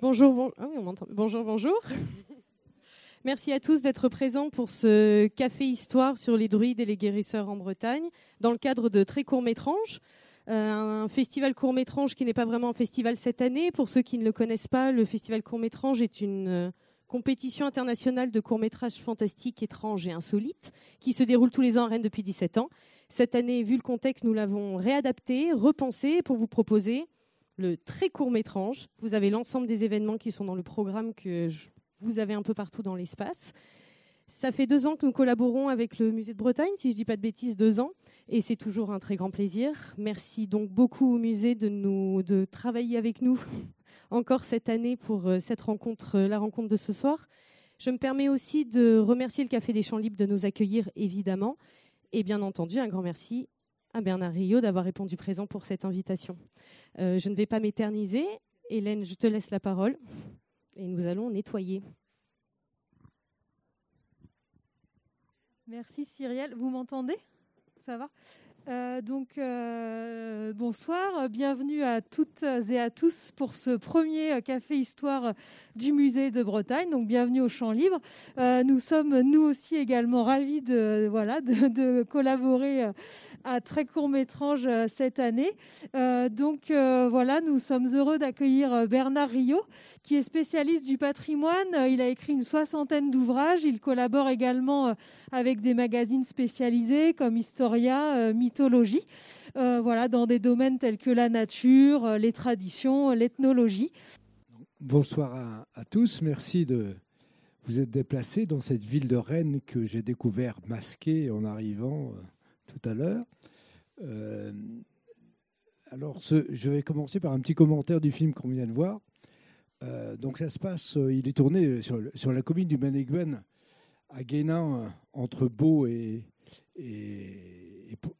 Bonjour, bonjour, bonjour. Merci à tous d'être présents pour ce café histoire sur les druides et les guérisseurs en Bretagne, dans le cadre de très courts métranges. Euh, un festival court métrange qui n'est pas vraiment un festival cette année. Pour ceux qui ne le connaissent pas, le festival court métrange est une euh, compétition internationale de courts métrages fantastiques, étranges et insolites qui se déroule tous les ans à Rennes depuis 17 ans. Cette année, vu le contexte, nous l'avons réadapté, repensé pour vous proposer le très court métrange. Vous avez l'ensemble des événements qui sont dans le programme que vous avez un peu partout dans l'espace. Ça fait deux ans que nous collaborons avec le Musée de Bretagne, si je ne dis pas de bêtises, deux ans, et c'est toujours un très grand plaisir. Merci donc beaucoup au musée de, nous, de travailler avec nous encore cette année pour euh, cette rencontre, euh, la rencontre de ce soir. Je me permets aussi de remercier le Café des Champs Libres de nous accueillir, évidemment, et bien entendu un grand merci à Bernard Rio d'avoir répondu présent pour cette invitation. Euh, je ne vais pas m'éterniser. Hélène, je te laisse la parole et nous allons nettoyer. Merci Cyrielle. Vous m'entendez? Ça va? Euh, donc euh, bonsoir, bienvenue à toutes et à tous pour ce premier café histoire du musée de Bretagne. Donc bienvenue au Champ Libre. Euh, nous sommes nous aussi également ravis de voilà de, collaborer à très court métrage cette année. donc voilà, nous sommes heureux d'accueillir Bernard Rio, qui est spécialiste du patrimoine. Il a écrit une soixantaine d'ouvrages. Il collabore également avec des magazines spécialisés comme Historia, mythologie, euh, voilà, dans des domaines tels que la nature, euh, les traditions, l'ethnologie. Bonsoir à, tous, merci de vous être déplacés dans cette ville de Rennes que j'ai découvert masquée en arrivant euh, tout à l'heure. alors, je vais commencer par un petit commentaire du film qu'on vient de voir. donc, ça se passe, il est tourné sur, la commune du Manéguin, à Guénin, entre Beau et,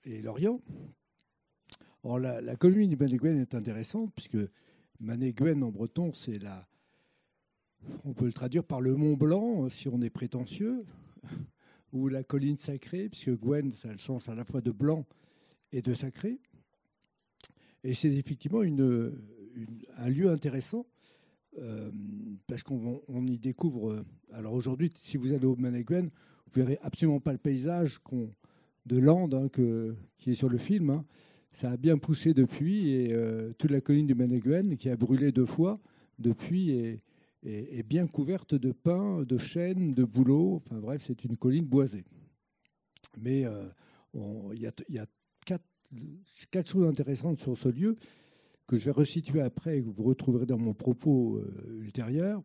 Lorient. Or, la, commune du Manégouen est intéressante puisque Manégouen en breton, c'est la. On peut le traduire par le Mont Blanc si on est prétentieux, ou la colline sacrée, puisque Gwen, ça a le sens à la fois de blanc et de sacré. Et c'est effectivement un lieu intéressant euh, parce qu'on y découvre. Alors aujourd'hui, si vous allez au Manégouen, vous verrez absolument pas le paysage de Land hein, qui est sur le film. Hein. Ça a bien poussé depuis et euh, toute la colline du Manéguen, qui a brûlé deux fois depuis, est, bien couverte de pins, de chênes, de bouleaux. Enfin bref, c'est une colline boisée. Mais euh, il y a, quatre, choses intéressantes sur ce lieu que je vais resituer après et que vous retrouverez dans mon propos euh, ultérieur.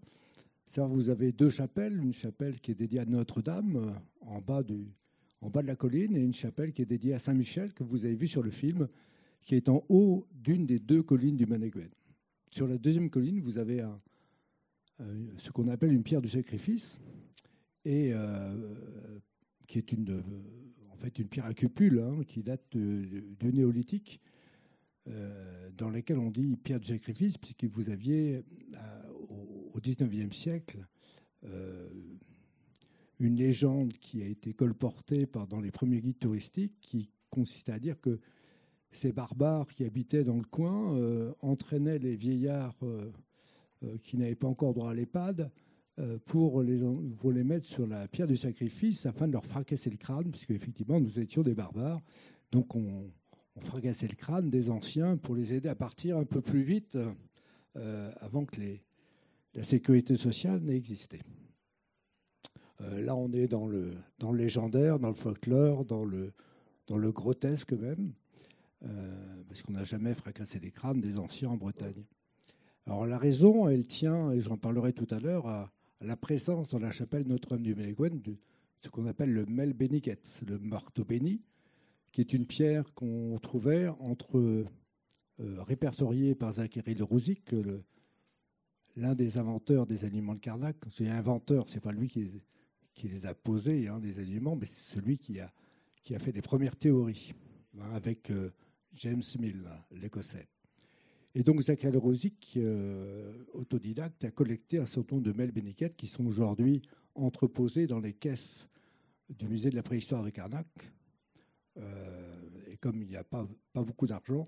Vous avez deux chapelles, une chapelle qui est dédiée à Notre-Dame, en bas du, en bas de la colline et une chapelle qui est dédiée à Saint-Michel que vous avez vu sur le film, qui est en haut d'une des deux collines du Manéguin. Sur la deuxième colline, vous avez euh, ce qu'on appelle une pierre du sacrifice, et euh, qui est une, en fait une pierre à cupule hein, qui date du néolithique, euh, dans laquelle on dit pierre du sacrifice, puisque vous aviez au XIXe siècle une légende qui a été colportée par, dans les premiers guides touristiques qui consistait à dire que ces barbares qui habitaient dans le coin euh, entraînaient les vieillards euh, euh, qui n'avaient pas encore droit à l'EHPAD pour, les, mettre sur la pierre du sacrifice afin de leur fracasser le crâne, puisque effectivement nous étions des barbares. Donc on, fracassait le crâne des anciens pour les aider à partir un peu plus vite avant que la sécurité sociale n'ait existé. Euh, là, on est dans le, dans légendaire, dans le folklore, dans le, dans le grotesque même, euh, parce qu'on n'a jamais fracassé les crânes des anciens en Bretagne. Alors la raison, elle tient, et j'en parlerai tout à l'heure, à, la présence dans la chapelle Notre-Dame du Mélégouen de ce qu'on appelle le mel béniquet, le marteau béni, qui est une pierre qu'on trouvait entre euh, répertoriée par Zachary Le Rouzic, l'un des inventeurs des aliments de Carnac. C'est inventeur, c'est pas lui qui les, qui les a posés, hein, des aliments, mais c'est celui qui a, qui a fait les premières théories, hein, avec euh, James Mill, l'Écossais. Et donc Zachary Rosic, autodidacte, a collecté un certain nombre de mails béniquettes qui sont aujourd'hui entreposés dans les caisses du musée de la préhistoire de Carnac. et comme il n'y a pas, pas beaucoup d'argent,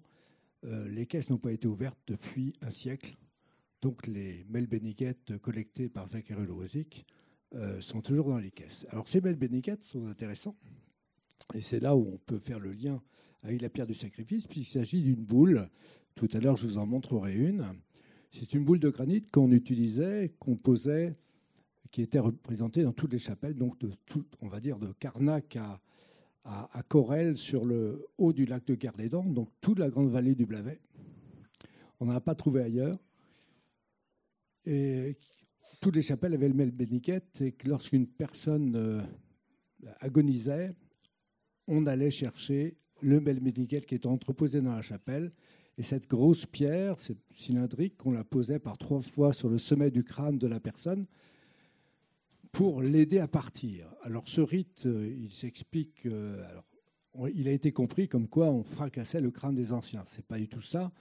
les caisses n'ont pas été ouvertes depuis un siècle. Donc les mails béniquettes collectés par Zachary Rosic euh, sont toujours dans les caisses. Alors ces belles béniquettes sont intéressants. Et c'est là où on peut faire le lien avec la pierre du sacrifice, puisqu'il s'agit d'une boule. Tout à l'heure, je vous en montrerai une. C'est une boule de granit qu'on utilisait, qu'on posait, qui était représentée dans toutes les chapelles, donc de tout, on va dire de Carnac à, à, sur le haut du lac de Garlédan, donc toute la grande vallée du Blavet. On n'en a pas trouvé ailleurs. Et toutes les chapelles avaient le même béniquette et que lorsqu'une personne euh, agonisait, on allait chercher le bel béniquette qui était entreposé dans la chapelle. Et cette grosse pierre, cette cylindrique, on la posait par trois fois sur le sommet du crâne de la personne pour l'aider à partir. Alors ce rite, euh, il s'explique, euh, il a été compris comme quoi on fracassait le crâne des anciens. C'est pas du tout ça.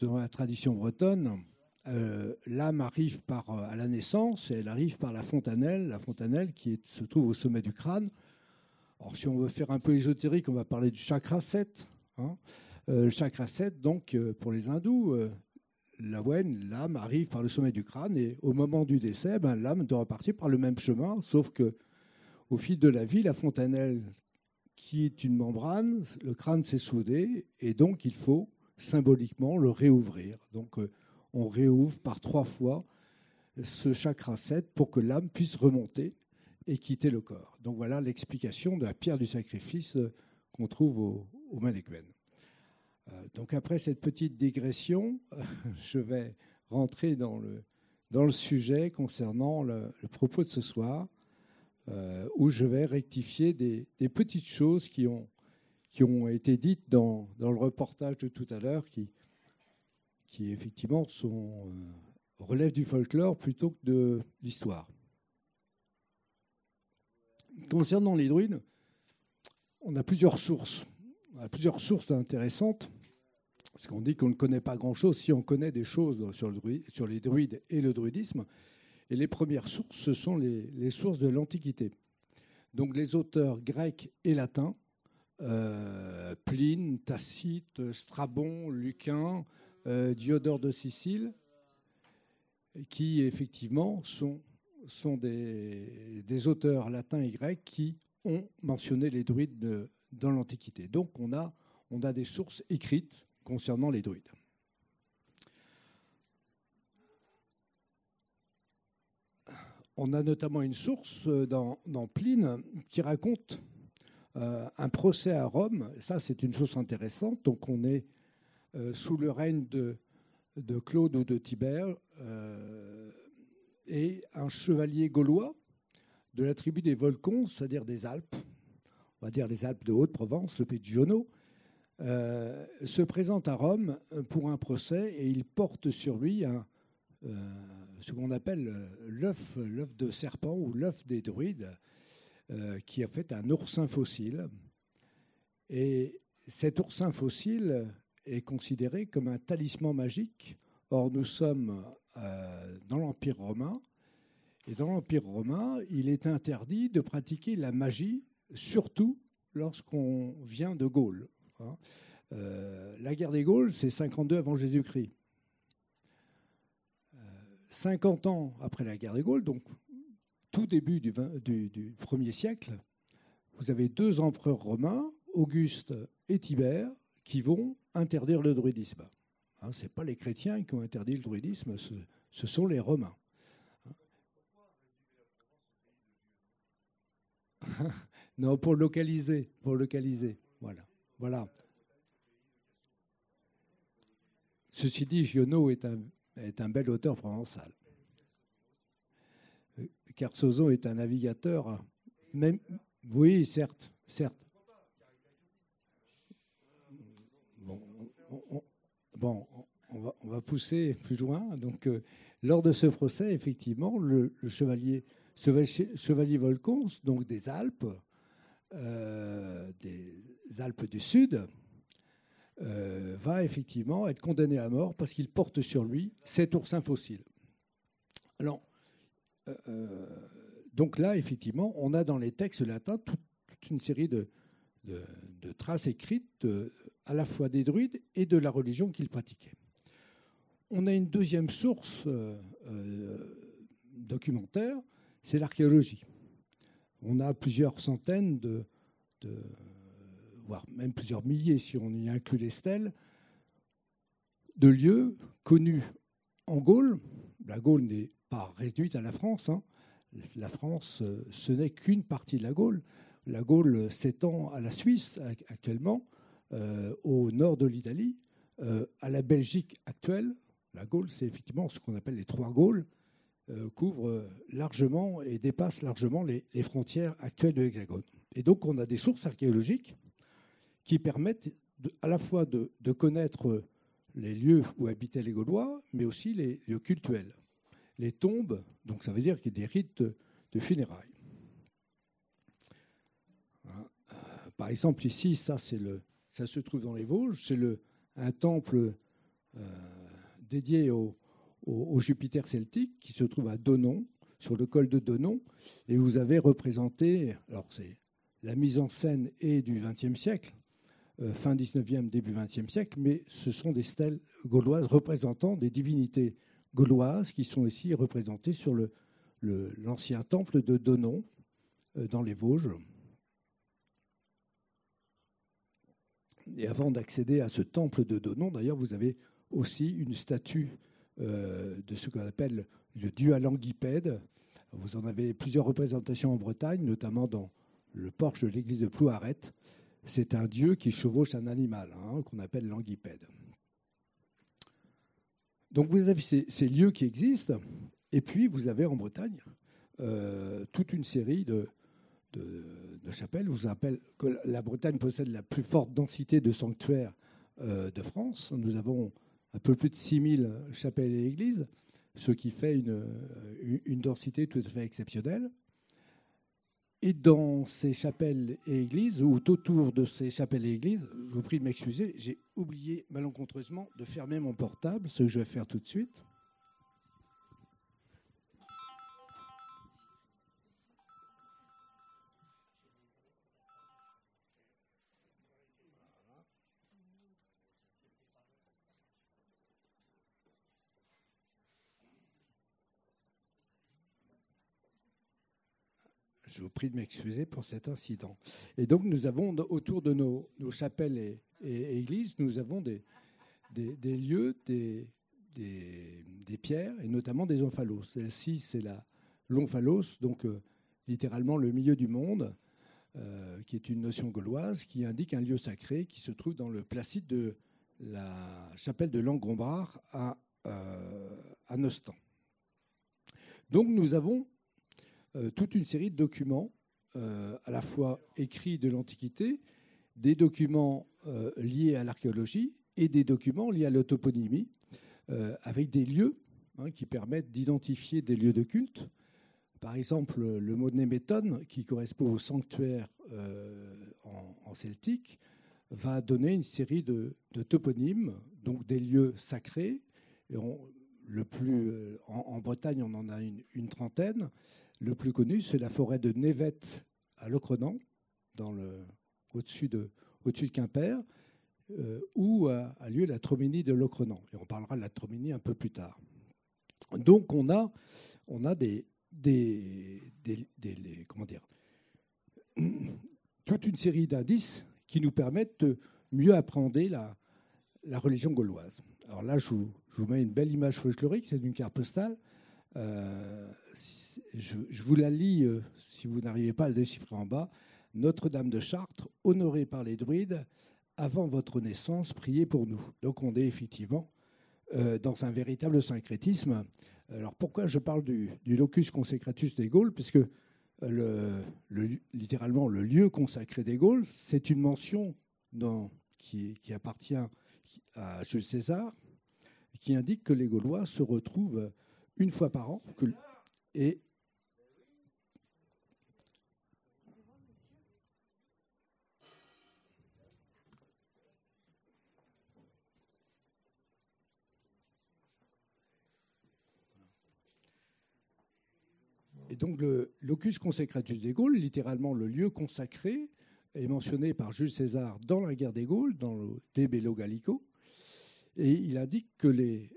Dans la tradition bretonne, euh, l'âme arrive par, euh, à la naissance et elle arrive par la fontanelle, la fontanelle qui se trouve au sommet du crâne. Alors, si on veut faire un peu ésotérique, on va parler du chakra 7. Hein. Euh, le chakra 7, donc, pour les hindous, l'âme arrive par le sommet du crâne et au moment du décès, ben, l'âme doit repartir par le même chemin, sauf que au fil de la vie, la fontanelle, qui est une membrane, le crâne s'est soudé et donc il faut symboliquement le réouvrir. Donc, on réouvre par trois fois ce chakra 7 pour que l'âme puisse remonter et quitter le corps. Donc voilà l'explication de la pierre du sacrifice qu'on trouve au, au euh, donc après cette petite digression, je vais rentrer dans le, dans le sujet concernant le, propos de ce soir, euh, où je vais rectifier des, petites choses qui ont, qui ont été dites dans, dans le reportage de tout à l'heure, qui, qui effectivement sont, euh, relèvent du folklore plutôt que de l'histoire. Concernant les druides, on a plusieurs sources. On a plusieurs sources intéressantes. Parce qu'on dit qu'on ne connaît pas grand-chose si on connaît des choses sur, le sur, les druides et le druidisme. Et les premières sources, ce sont les, sources de l'Antiquité. Donc les auteurs grecs et latins, euh, Pline, Tacite, Strabon, Lucain, Diodore de Sicile, qui effectivement sont, des, auteurs latins et grecs qui ont mentionné les druides dans l'Antiquité. Donc on a, des sources écrites concernant les druides. On a notamment une source dans, dans Pline qui raconte euh, un procès à Rome. Ça, c'est une source intéressante. Donc, on est euh, sous le règne de, de, Claude ou de Tibère, euh, et un chevalier gaulois de la tribu des Volcons, c'est-à-dire des Alpes, on va dire les Alpes de Haute-Provence, le Pigionneau, euh, se présente à Rome pour un procès et il porte sur lui ce qu'on appelle l'œuf de serpent ou l'œuf des druides, qui a fait un oursin fossile. Et cet oursin fossile est considéré comme un talisman magique. Or, nous sommes euh, dans l'Empire romain, et dans l'Empire romain, il est interdit de pratiquer la magie, surtout lorsqu'on vient de Gaule. Hein. Euh, la guerre des Gaules, c'est 52 avant Jésus-Christ. 50 euh, ans après la guerre des Gaules, donc tout début du, du, du 1er siècle, vous avez deux empereurs romains, Auguste et Tibère, qui vont interdire le druidisme. Hein, ce n'est pas les chrétiens qui ont interdit le druidisme, ce, sont les Romains. non, pour localiser, pour localiser. Voilà, voilà. Ceci dit, Giono est un, est un bel auteur provençal. Carsozon est un navigateur, même, oui, certes, certes. Bon, on va, pousser plus loin. Donc, euh, lors de ce procès, effectivement, le, chevalier, chevalier Volcons, donc des Alpes, euh, des Alpes du Sud, va effectivement être condamné à mort parce qu'il porte sur lui cet oursin fossile. Alors, donc là, effectivement, on a dans les textes latins toute, une série de, traces écrites à la fois des druides et de la religion qu'ils pratiquaient. On a une deuxième source euh, euh, documentaire, c'est l'archéologie. On a plusieurs centaines de, voire même plusieurs milliers, si on y inclut les stèles, de lieux connus en Gaule. La Gaule n'est pas réduite à la France. Hein. La France, euh, ce n'est qu'une partie de la Gaule. La Gaule s'étend à la Suisse actuellement, au nord de l'Italie, à la Belgique actuelle, la Gaule, c'est effectivement ce qu'on appelle les trois Gaules, euh, couvre largement et dépasse largement les, frontières actuelles de l'Hexagone. Et donc, on a des sources archéologiques qui permettent à la fois de, connaître les lieux où habitaient les Gaulois, mais aussi les lieux cultuels. Les tombes, donc ça veut dire qu'il y a des rites de, funérailles. Hein, euh, par exemple, ici, ça, le, ça se trouve dans les Vosges, c'est un temple euh, dédié au, Jupiter celtique qui se trouve à Donon, sur le col de Donon. Et vous avez représenté, alors c'est la mise en scène est du XXe siècle, euh, fin 19e, début XXe siècle, mais ce sont des stèles gauloises représentant des divinités gauloises qui sont ici représentées sur l'ancien le, temple de Donon euh, dans les Vosges. Et avant d'accéder à ce temple de Donon, d'ailleurs, vous avez aussi une statue euh, de ce qu'on appelle le dieu à languipède. Vous en avez plusieurs représentations en Bretagne, notamment dans le porche de l'église de Plouaret. C'est un dieu qui chevauche un animal, hein, qu'on appelle languipède. Donc vous avez ces, lieux qui existent, et puis vous avez en Bretagne euh, toute une série de, de, chapelles. vous rappelle que la Bretagne possède la plus forte densité de sanctuaires euh, de France. Nous avons un peu plus de 6000 chapelles et églises, ce qui fait une, une densité tout à fait exceptionnelle. Et dans ces chapelles et églises, ou autour de ces chapelles et églises, je vous prie de m'excuser, j'ai oublié malencontreusement de fermer mon portable, ce que je vais faire tout de suite. Je vous prie de m'excuser pour cet incident. Et donc, nous avons autour de nos, chapelles et, églises, nous avons des, des, lieux, des, des, pierres, et notamment des omphalos. Celle-ci, c'est la l'omphalos, donc euh, littéralement le milieu du monde, euh, qui est une notion gauloise, qui indique un lieu sacré qui se trouve dans le placide de la chapelle de Langombrard à, euh, à Nostan. Donc nous avons toute une série de documents, euh, à la fois écrits de l'Antiquité, des documents euh, liés à l'archéologie et des documents liés à l'autoponymie, avec des lieux hein, qui permettent d'identifier des lieux de culte. Par exemple, le mot Néméton, qui correspond au sanctuaire en, celtique, va donner une série de, toponymes, donc des lieux sacrés. le plus, en, Bretagne, on en a une trentaine. Le plus connu, c'est la forêt de Névette à Locronan, au-dessus de, Quimper, euh, où a, lieu la Trominie de Locronan. Et on parlera de la Trominie un peu plus tard. Donc on a, a des, comment dire, toute une série d'indices qui nous permettent de mieux appréhender la, religion gauloise. Alors là, je vous, je vous, mets une belle image folklorique, c'est une carte postale. Euh, je, vous la lis euh, si vous n'arrivez pas à le déchiffrer en bas. Notre-Dame de Chartres, honorée par les druides, avant votre naissance, priez pour nous. Donc on est effectivement euh, dans un véritable syncrétisme. Alors pourquoi je parle du, locus consecratus des Gaules? Puisque le, littéralement le lieu consacré des Gaules, c'est une mention qui, appartient à Jules César, qui indique que les Gaulois se retrouvent une fois par an, et donc, le locus consecratus des Gaules, littéralement le lieu consacré, est mentionné par Jules César dans la guerre des Gaules, dans le De Bello Gallico. Et il indique que les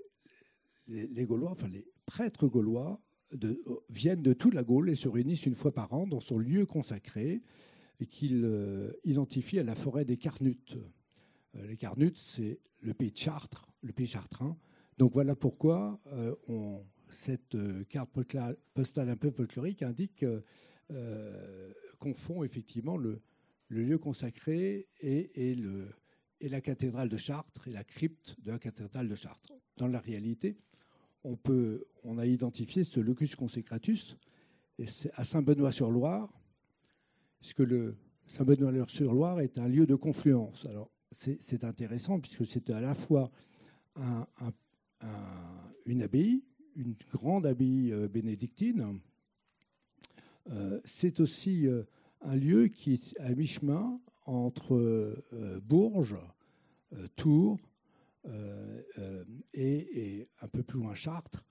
Gaulois, enfin les prêtres gaulois, de, viennent de toute la Gaule et se réunissent une fois par an dans son lieu consacré qu'il euh, identifie à la forêt des Carnutes. Euh, les Carnutes, c'est le pays de Chartres, le pays chartrain. Donc voilà pourquoi euh, cette carte postale un peu folklorique indique confond effectivement le, lieu consacré et la cathédrale de Chartres et la crypte de la cathédrale de Chartres. Dans la réalité, on, a identifié ce locus consecratus à Saint-Benoît-sur-Loire, puisque Saint-Benoît-sur-Loire est un lieu de confluence. Alors c'est intéressant puisque c'est à la fois une abbaye, une grande abbaye euh, bénédictine. Euh, c'est aussi euh, un lieu qui est à mi-chemin entre Bourges, Tours et, un peu plus loin Chartres,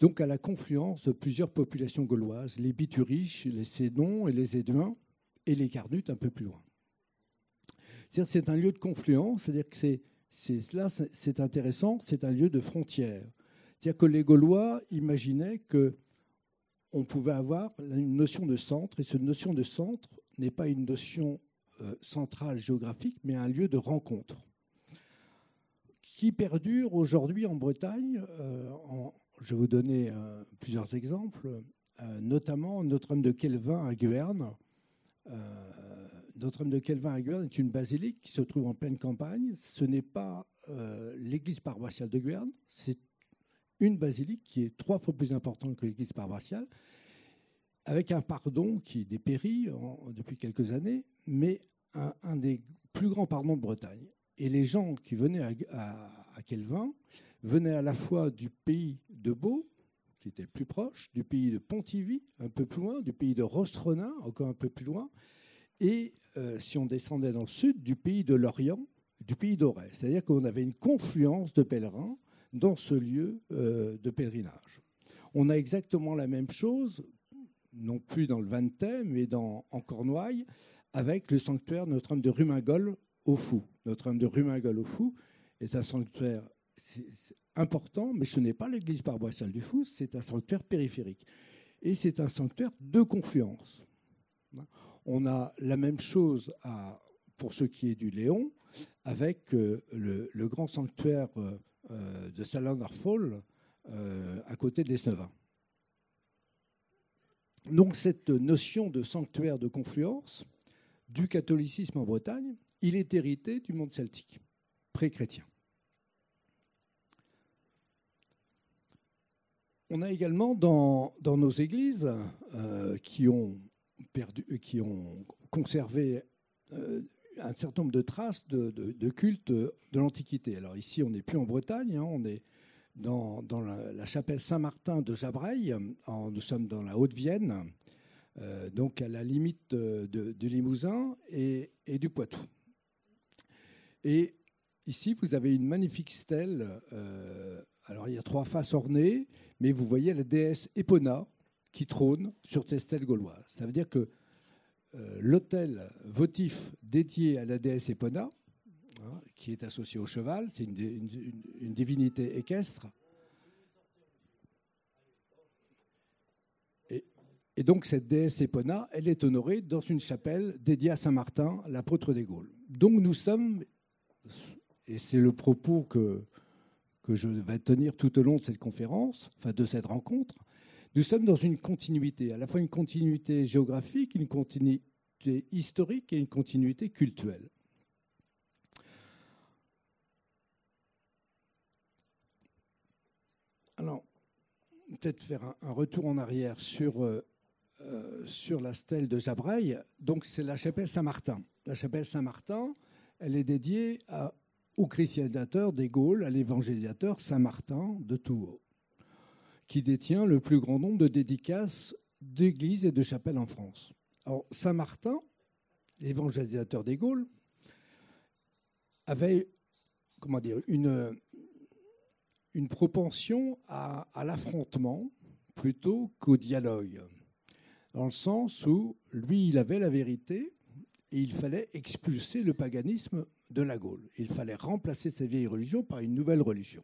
donc à la confluence de plusieurs populations gauloises, les Bituriches, les Sédons et les Éduins, et les Carnutes un peu plus loin. C'est un lieu de confluence, c'est-à-dire que c'est, là, c'est intéressant, c'est un lieu de frontière. C'est-à-dire que les Gaulois imaginaient que on pouvait avoir une notion de centre, et cette notion de centre n'est pas une notion euh, centrale géographique, mais un lieu de rencontre qui perdure aujourd'hui en Bretagne. Euh, je vais vous donner euh, plusieurs exemples, notamment Notre-Dame de Kelvin à Guerne. Notre-Dame de Kelvin à Guerne est une basilique qui se trouve en pleine campagne. Ce n'est pas l'église paroissiale de Guerne, c'est une basilique qui est trois fois plus importante que l'église paroissiale, avec un pardon qui dépérit depuis quelques années, mais un, des plus grands pardons de Bretagne. Et les gens qui venaient à, à, Kelvin venaient à la fois du pays de Beau, qui était le plus proche, du pays de Pontivy, un peu plus loin, du pays de Rostronin, encore un peu plus loin, et euh, si on descendait dans le sud, du pays de Lorient, du pays d'Auray. C'est-à-dire qu'on avait une confluence de pèlerins dans ce lieu euh, de pèlerinage. On a exactement la même chose, non plus dans le Ventais, mais en Cornouailles, avec le sanctuaire Notre-Dame de Rumingol au Fou. Notre-Dame de Rumingol au Fou est un sanctuaire important, mais ce n'est pas l'église paroissiale du Fou, c'est un sanctuaire périphérique. Et c'est un sanctuaire de confluence. On a la même chose pour ce qui est du Léon, avec euh, le, grand sanctuaire euh, euh, de Salon-Arfol euh, à côté de l'Esnevin. Donc cette notion de sanctuaire de confluence du catholicisme en Bretagne, il est hérité du monde celtique, pré-chrétien. On a également dans, nos églises euh, qui, ont conservé un certain nombre de traces de, culte de l'Antiquité. Alors ici, on n'est plus en Bretagne, hein, on est dans, la, chapelle Saint-Martin de Jabreil, nous sommes dans la Haute-Vienne, euh, donc à la limite de, Limousin et, du Poitou. Et ici, vous avez une magnifique stèle. Euh, alors il y a trois faces ornées, mais vous voyez la déesse Epona qui trône sur cette stèle gauloise. Ça veut dire que euh, l'hôtel votif dédié à la déesse Epona, hein, qui est associé au cheval, c'est une, divinité équestre. Et, donc cette déesse Epona, elle est honorée dans une chapelle dédiée à Saint Martin, l'apôtre des Gaules. Donc nous sommes, et c'est le propos que, que je vais tenir tout au long de cette conférence, enfin de cette rencontre, nous sommes dans une continuité, à la fois une continuité géographique, une continuité historique et une continuité culturelle. Alors, peut-être faire un, retour en arrière sur, euh, euh, sur la stèle de Jabreil. Donc, c'est la chapelle Saint-Martin. La chapelle Saint-Martin, elle est dédiée au christianisateur des Gaules, à l'évangélisateur Saint-Martin de Tours qui détient le plus grand nombre de dédicaces d'églises et de chapelles en France. Saint-Martin, l'évangélisateur des Gaules, avait comment dire, une, une propension à, l'affrontement plutôt qu'au dialogue, dans le sens où lui, il avait la vérité et il fallait expulser le paganisme de la Gaule. Il fallait remplacer cette vieille religion par une nouvelle religion.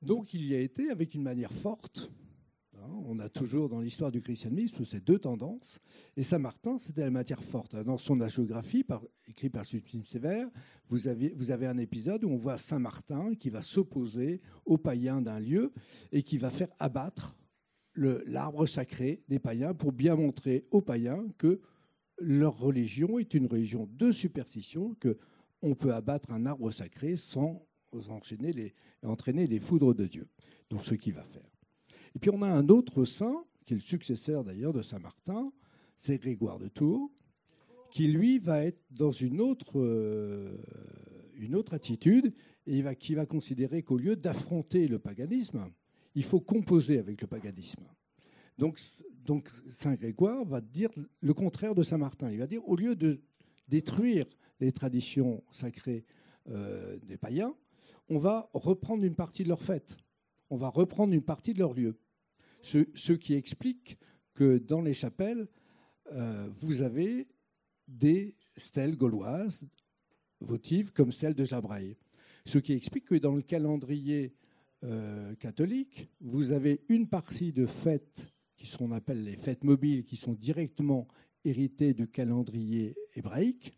Donc il y a été avec une manière forte. Hein, on a toujours dans l'histoire du christianisme ces deux tendances. Et Saint-Martin, c'était la matière forte. Dans son hagiographie, par, écrit par Sulpice Sévère, vous avez, vous avez un épisode où on voit Saint-Martin qui va s'opposer aux païens d'un lieu et qui va faire abattre l'arbre sacré des païens pour bien montrer aux païens que leur religion est une religion de superstition, que on peut abattre un arbre sacré sans enchaîner entraîner les foudres de Dieu. Donc ce qu'il va faire. Et puis on a un autre saint, qui est le successeur d'ailleurs de Saint Martin, c'est Grégoire de Tours, qui lui va être dans une autre, euh, une autre attitude, et qui va considérer qu'au lieu d'affronter le paganisme, il faut composer avec le paganisme. Donc, donc Saint Grégoire va dire le contraire de Saint Martin. Il va dire au lieu de détruire les traditions sacrées euh, des païens, on va reprendre une partie de leurs fêtes, on va reprendre une partie de leurs lieux. Ce, qui explique que dans les chapelles, euh, vous avez des stèles gauloises votives comme celle de Jabraille. Ce qui explique que dans le calendrier euh, catholique, vous avez une partie de fêtes qui sont, on appelle les fêtes mobiles, qui sont directement héritées du calendrier hébraïque,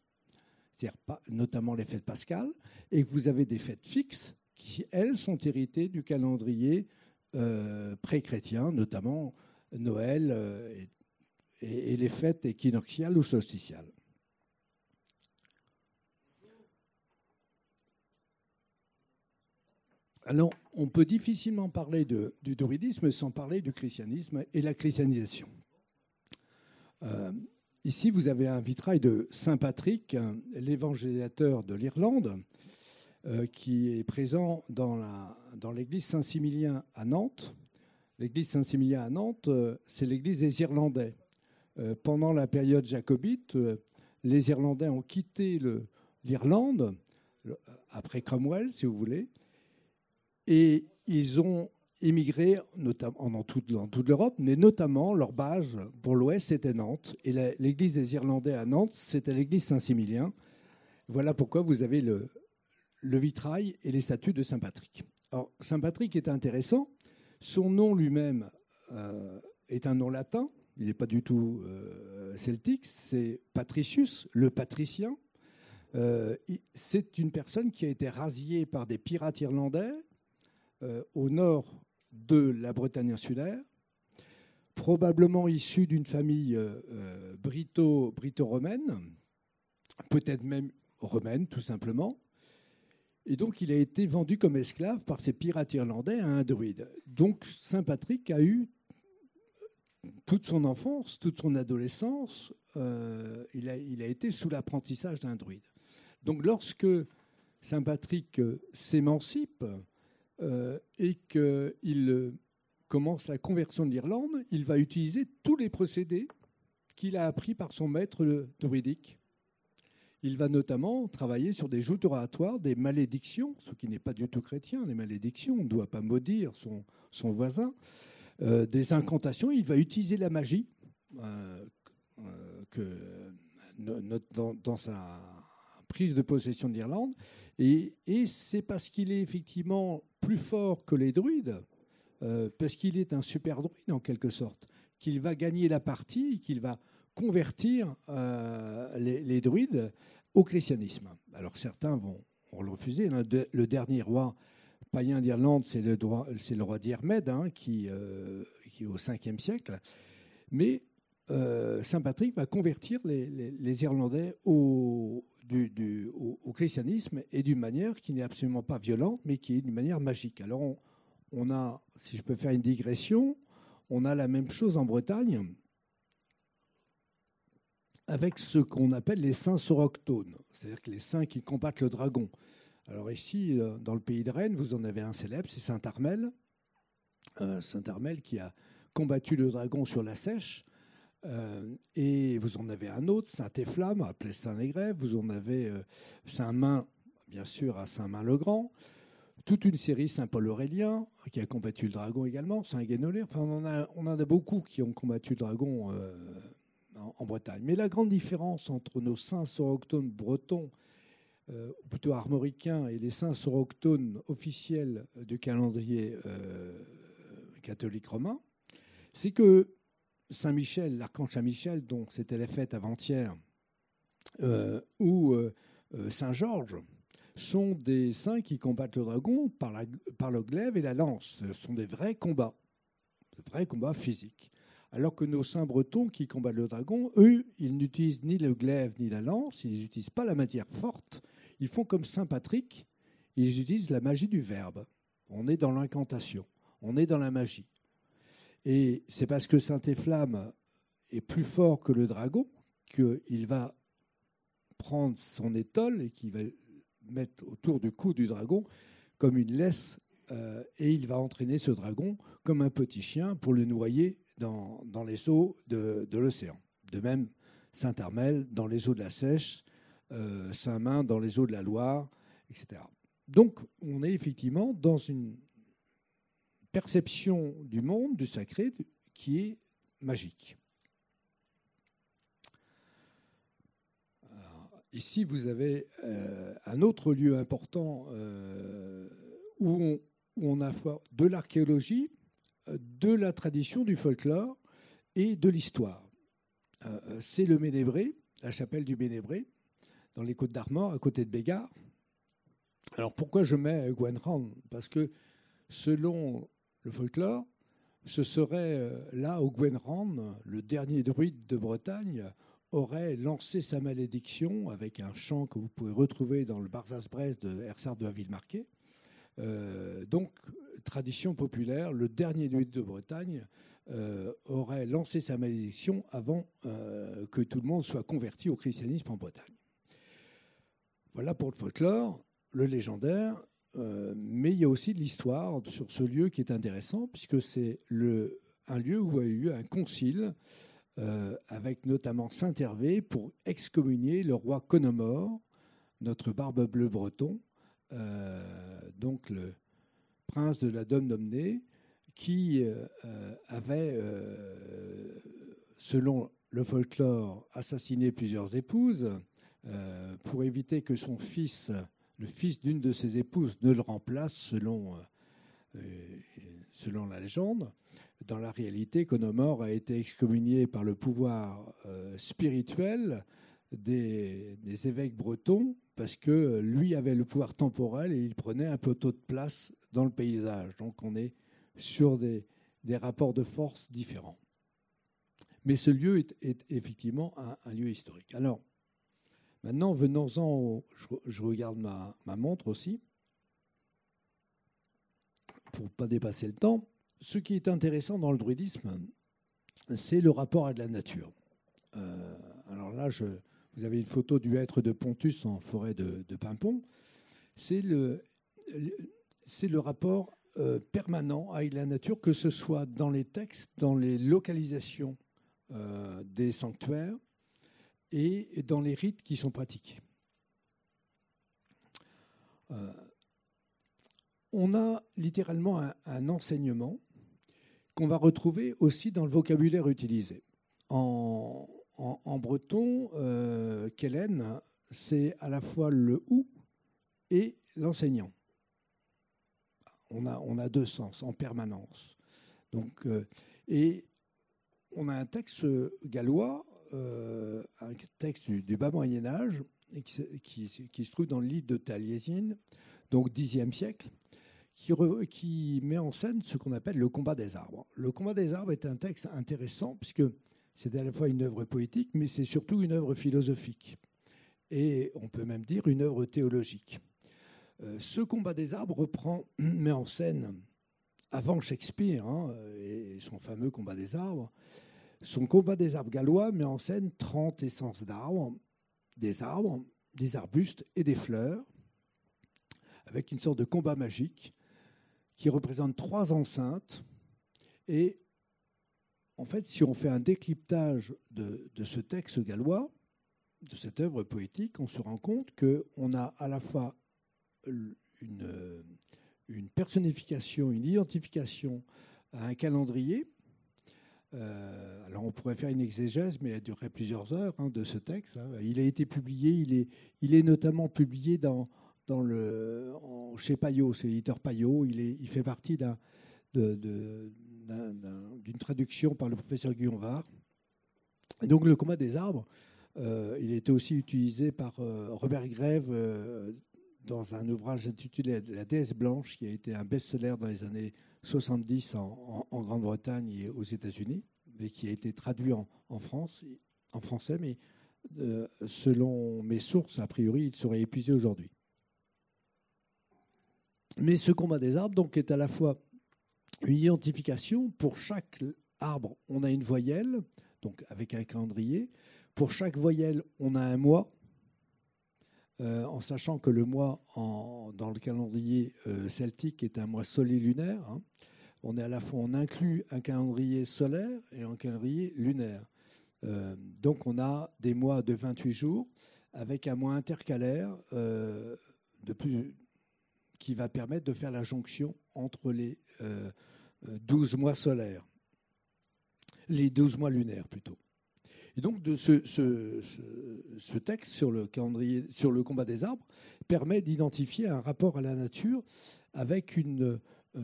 c'est-à-dire notamment les fêtes pascales, et que vous avez des fêtes fixes qui, elles, sont héritées du calendrier euh, pré-chrétien, notamment Noël euh, et, et, les fêtes équinoxiales ou solsticiales. Alors, on peut difficilement parler du druidisme sans parler du christianisme et la christianisation. Euh, ici, vous avez un vitrail de Saint Patrick, l'évangélisateur de l'Irlande, euh, qui est présent dans, l'église Saint-Similien à Nantes. L'église Saint-Similien à Nantes, euh, c'est l'église des Irlandais. pendant la période jacobite, les Irlandais ont quitté l'Irlande, après Cromwell, si vous voulez, et ils ont émigré notamment dans toute, l'Europe, mais notamment leur base pour l'Ouest, c'était Nantes. Et l'église des Irlandais à Nantes, c'était l'église Saint-Similien. Voilà pourquoi vous avez le, vitrail et les statues de Saint-Patrick. Alors, Saint-Patrick est intéressant. Son nom lui-même euh, est un nom latin. Il n'est pas du tout euh, celtique. C'est Patricius, le patricien. Euh, c'est une personne qui a été rasée par des pirates irlandais au nord de la Bretagne insulaire, probablement issu d'une famille euh, euh, brito, romaine peut-être même romaine tout simplement. Et donc il a été vendu comme esclave par ces pirates irlandais à un druide. Donc Saint Patrick a eu toute son enfance, toute son adolescence, il, a, il, a, été sous l'apprentissage d'un druide. Donc lorsque Saint Patrick s'émancipe, euh, et qu'il euh, commence la conversion de l'Irlande, il va utiliser tous les procédés qu'il a appris par son maître druidique. Il va notamment travailler sur des joutes oratoires, des malédictions, ce qui n'est pas du tout chrétien, les malédictions, on ne doit pas maudire son, voisin, euh, des incantations, il va utiliser la magie que, dans, dans, sa prise de possession de l'Irlande, et, c'est parce qu'il est effectivement plus fort que les druides, euh, parce qu'il est un super druide en quelque sorte, qu'il va gagner la partie, qu'il va convertir euh, les, druides au christianisme. Alors certains vont, le refuser. Le dernier roi païen d'Irlande, c'est le, roi d'Irmède, hein, qui, euh, qui, est au 5e siècle. Mais Saint Patrick va convertir les, les Irlandais au, du, au, christianisme et d'une manière qui n'est absolument pas violente, mais qui est d'une manière magique. Alors, on, a, si je peux faire une digression, on a la même chose en Bretagne avec ce qu'on appelle les saints soroctones, c'est-à-dire que les saints qui combattent le dragon. Alors ici, euh, dans le pays de Rennes, vous en avez un célèbre, c'est Saint Armel, euh, Saint Armel qui a combattu le dragon sur la Sèche. Euh, et vous en avez un autre, Saint-Efflamme à Plestin-les-Grèves, vous en avez euh, Saint-Main, bien sûr, à Saint-Main-le-Grand. toute une série Saint-Paul Aurélien, qui a combattu le dragon également, Saint-Guénolé. Enfin, on en, a, en beaucoup qui ont combattu le dragon euh, en, Bretagne. Mais la grande différence entre nos saints soroctones bretons, ou plutôt armoricains, et les saints soroctones officiels du calendrier catholique romain, c'est que Saint-Michel, l'archange Saint-Michel, dont c'était la fête avant-hier, ou Saint-Georges, sont des saints qui combattent le dragon par, par le glaive et la lance. Ce sont des vrais combats, des vrais combats physiques. Alors que nos saints bretons qui combattent le dragon, eux, ils n'utilisent ni le glaive ni la lance, ils n'utilisent pas la matière forte. Ils font comme Saint Patrick, ils utilisent la magie du verbe. On est dans l'incantation, on est dans la magie. Et c'est parce que Saint Efflamme est plus fort que le dragon qu'il va prendre son étole et qu'il va mettre autour du cou du dragon comme une laisse euh, et il va entraîner ce dragon comme un petit chien pour le noyer dans, dans les eaux de, de l'océan. De même, Saint-Armel dans les eaux de la Sèche, euh, Saint-Main dans les eaux de la Loire, etc. Donc on est effectivement dans une perception du monde, du sacré, qui est magique. Ici, vous avez euh, un autre lieu important euh, où, on, a de l'archéologie, de la tradition, du folklore et de l'histoire. Euh, c'est le Ménébré, la chapelle du Ménébré, dans les Côtes d'Armor, à côté de Bégard. Alors pourquoi je mets Gwenran Parce que selon le folklore, ce serait là où Gwenran, le dernier druide de Bretagne, aurait lancé sa malédiction avec un chant que vous pouvez retrouver dans le Barzaz-Brest de Ersard de la Ville-Marquée. Euh, donc, tradition populaire, le dernier nuit de Bretagne euh, aurait lancé sa malédiction avant euh, que tout le monde soit converti au christianisme en Bretagne. Voilà pour le folklore, le légendaire, mais il y a aussi de l'histoire sur ce lieu qui est intéressant, puisque c'est un lieu où a eu un concile euh, avec notamment Saint Hervé pour excommunier le roi Conomore, notre barbe bleue breton, euh, donc le prince de la Domnomnée, qui euh, avait, selon le folklore, assassiné plusieurs épouses pour éviter que son fils, le fils d'une de ses épouses, ne le remplace selon, selon la légende dans la réalité, Conomor a été excommunié par le pouvoir euh, spirituel des, évêques bretons parce que lui avait le pouvoir temporel et il prenait un peu trop de place dans le paysage. Donc on est sur des, rapports de force différents. Mais ce lieu est, effectivement un, lieu historique. Alors, maintenant, venons-en, je, regarde ma, montre aussi, pour ne pas dépasser le temps ce qui est intéressant dans le druidisme, c'est le rapport à de la nature. Euh, alors là, je, vous avez une photo du hêtre de Pontus en forêt de, Pimpon. C'est le, c'est le rapport euh, permanent avec la nature, que ce soit dans les textes, dans les localisations euh, des sanctuaires et dans les rites qui sont pratiqués on a littéralement un, enseignement qu'on va retrouver aussi dans le vocabulaire utilisé. En, breton, euh, Kellen, c'est à la fois le ou et l'enseignant. On a, on a deux sens en permanence. Donc, euh, et on a un texte gallois, euh, un texte du, bas Moyen Âge, qui, se trouve dans le livre de Taliesin, donc Xe siècle, qui, met en scène ce qu'on appelle le combat des arbres. Le combat des arbres est un texte intéressant puisque c'est à la fois une œuvre poétique, mais c'est surtout une œuvre philosophique. Et on peut même dire une œuvre théologique. Euh, ce combat des arbres reprend, met en scène, avant Shakespeare hein, et son fameux combat des arbres, son combat des arbres gallois met en scène 30 essences d'arbres, des arbres, des arbustes et des fleurs, avec une sorte de combat magique qui représente trois enceintes. Et en fait, si on fait un décryptage de, ce texte gallois, de cette œuvre poétique, on se rend compte qu'on a à la fois une, une personnification, une identification à un calendrier. Euh, alors on pourrait faire une exégèse, mais elle durerait plusieurs heures hein, de ce texte. Hein. Il a été publié, il est, notamment publié dans, le, chez Payot, c'est l'éditeur Payot. Il, est, fait partie d'une traduction par le professeur Guillaume Var. donc le combat des arbres, euh, il été aussi utilisé par euh, Robert Grève dans un ouvrage intitulé La déesse blanche, qui a été un best-seller dans les années 70 en, Grande-Bretagne et aux États-Unis, mais qui a été traduit en, France, en français, mais euh, selon mes sources, a priori, il serait épuisé aujourd'hui. Mais ce combat des arbres donc, est à la fois une identification. Pour chaque arbre, on a une voyelle, donc avec un calendrier. Pour chaque voyelle, on a un mois. Euh, en sachant que le mois dans le calendrier euh, celtique est un mois solaire Hein. On est à la fois, on inclut un calendrier solaire et un calendrier lunaire. Euh, donc on a des mois de 28 jours avec un mois intercalaire qui va permettre de faire la jonction entre les 12 mois solaires, les 12 mois lunaires plutôt. Et donc, ce, texte sur le calendrier, sur le combat des arbres, permet d'identifier un rapport à la nature avec euh,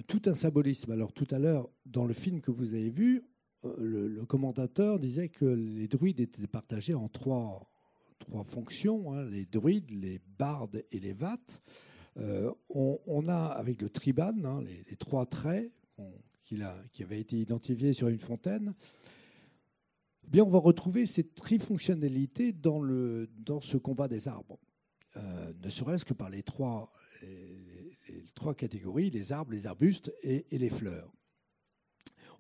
tout un symbolisme. Alors, tout à l'heure, dans le film que vous avez vu, euh, le, commentateur disait que les druides étaient partagés en trois, fonctions hein, les druides, les bardes et les vates. Euh, on, a, avec le triban, hein, les, trois traits qui avaient été identifiés sur une fontaine, bien, on va retrouver cette trifonctionnalité dans, dans ce combat des arbres. Euh, ne serait-ce que par les trois, les, trois catégories, les arbres, les arbustes et, les fleurs.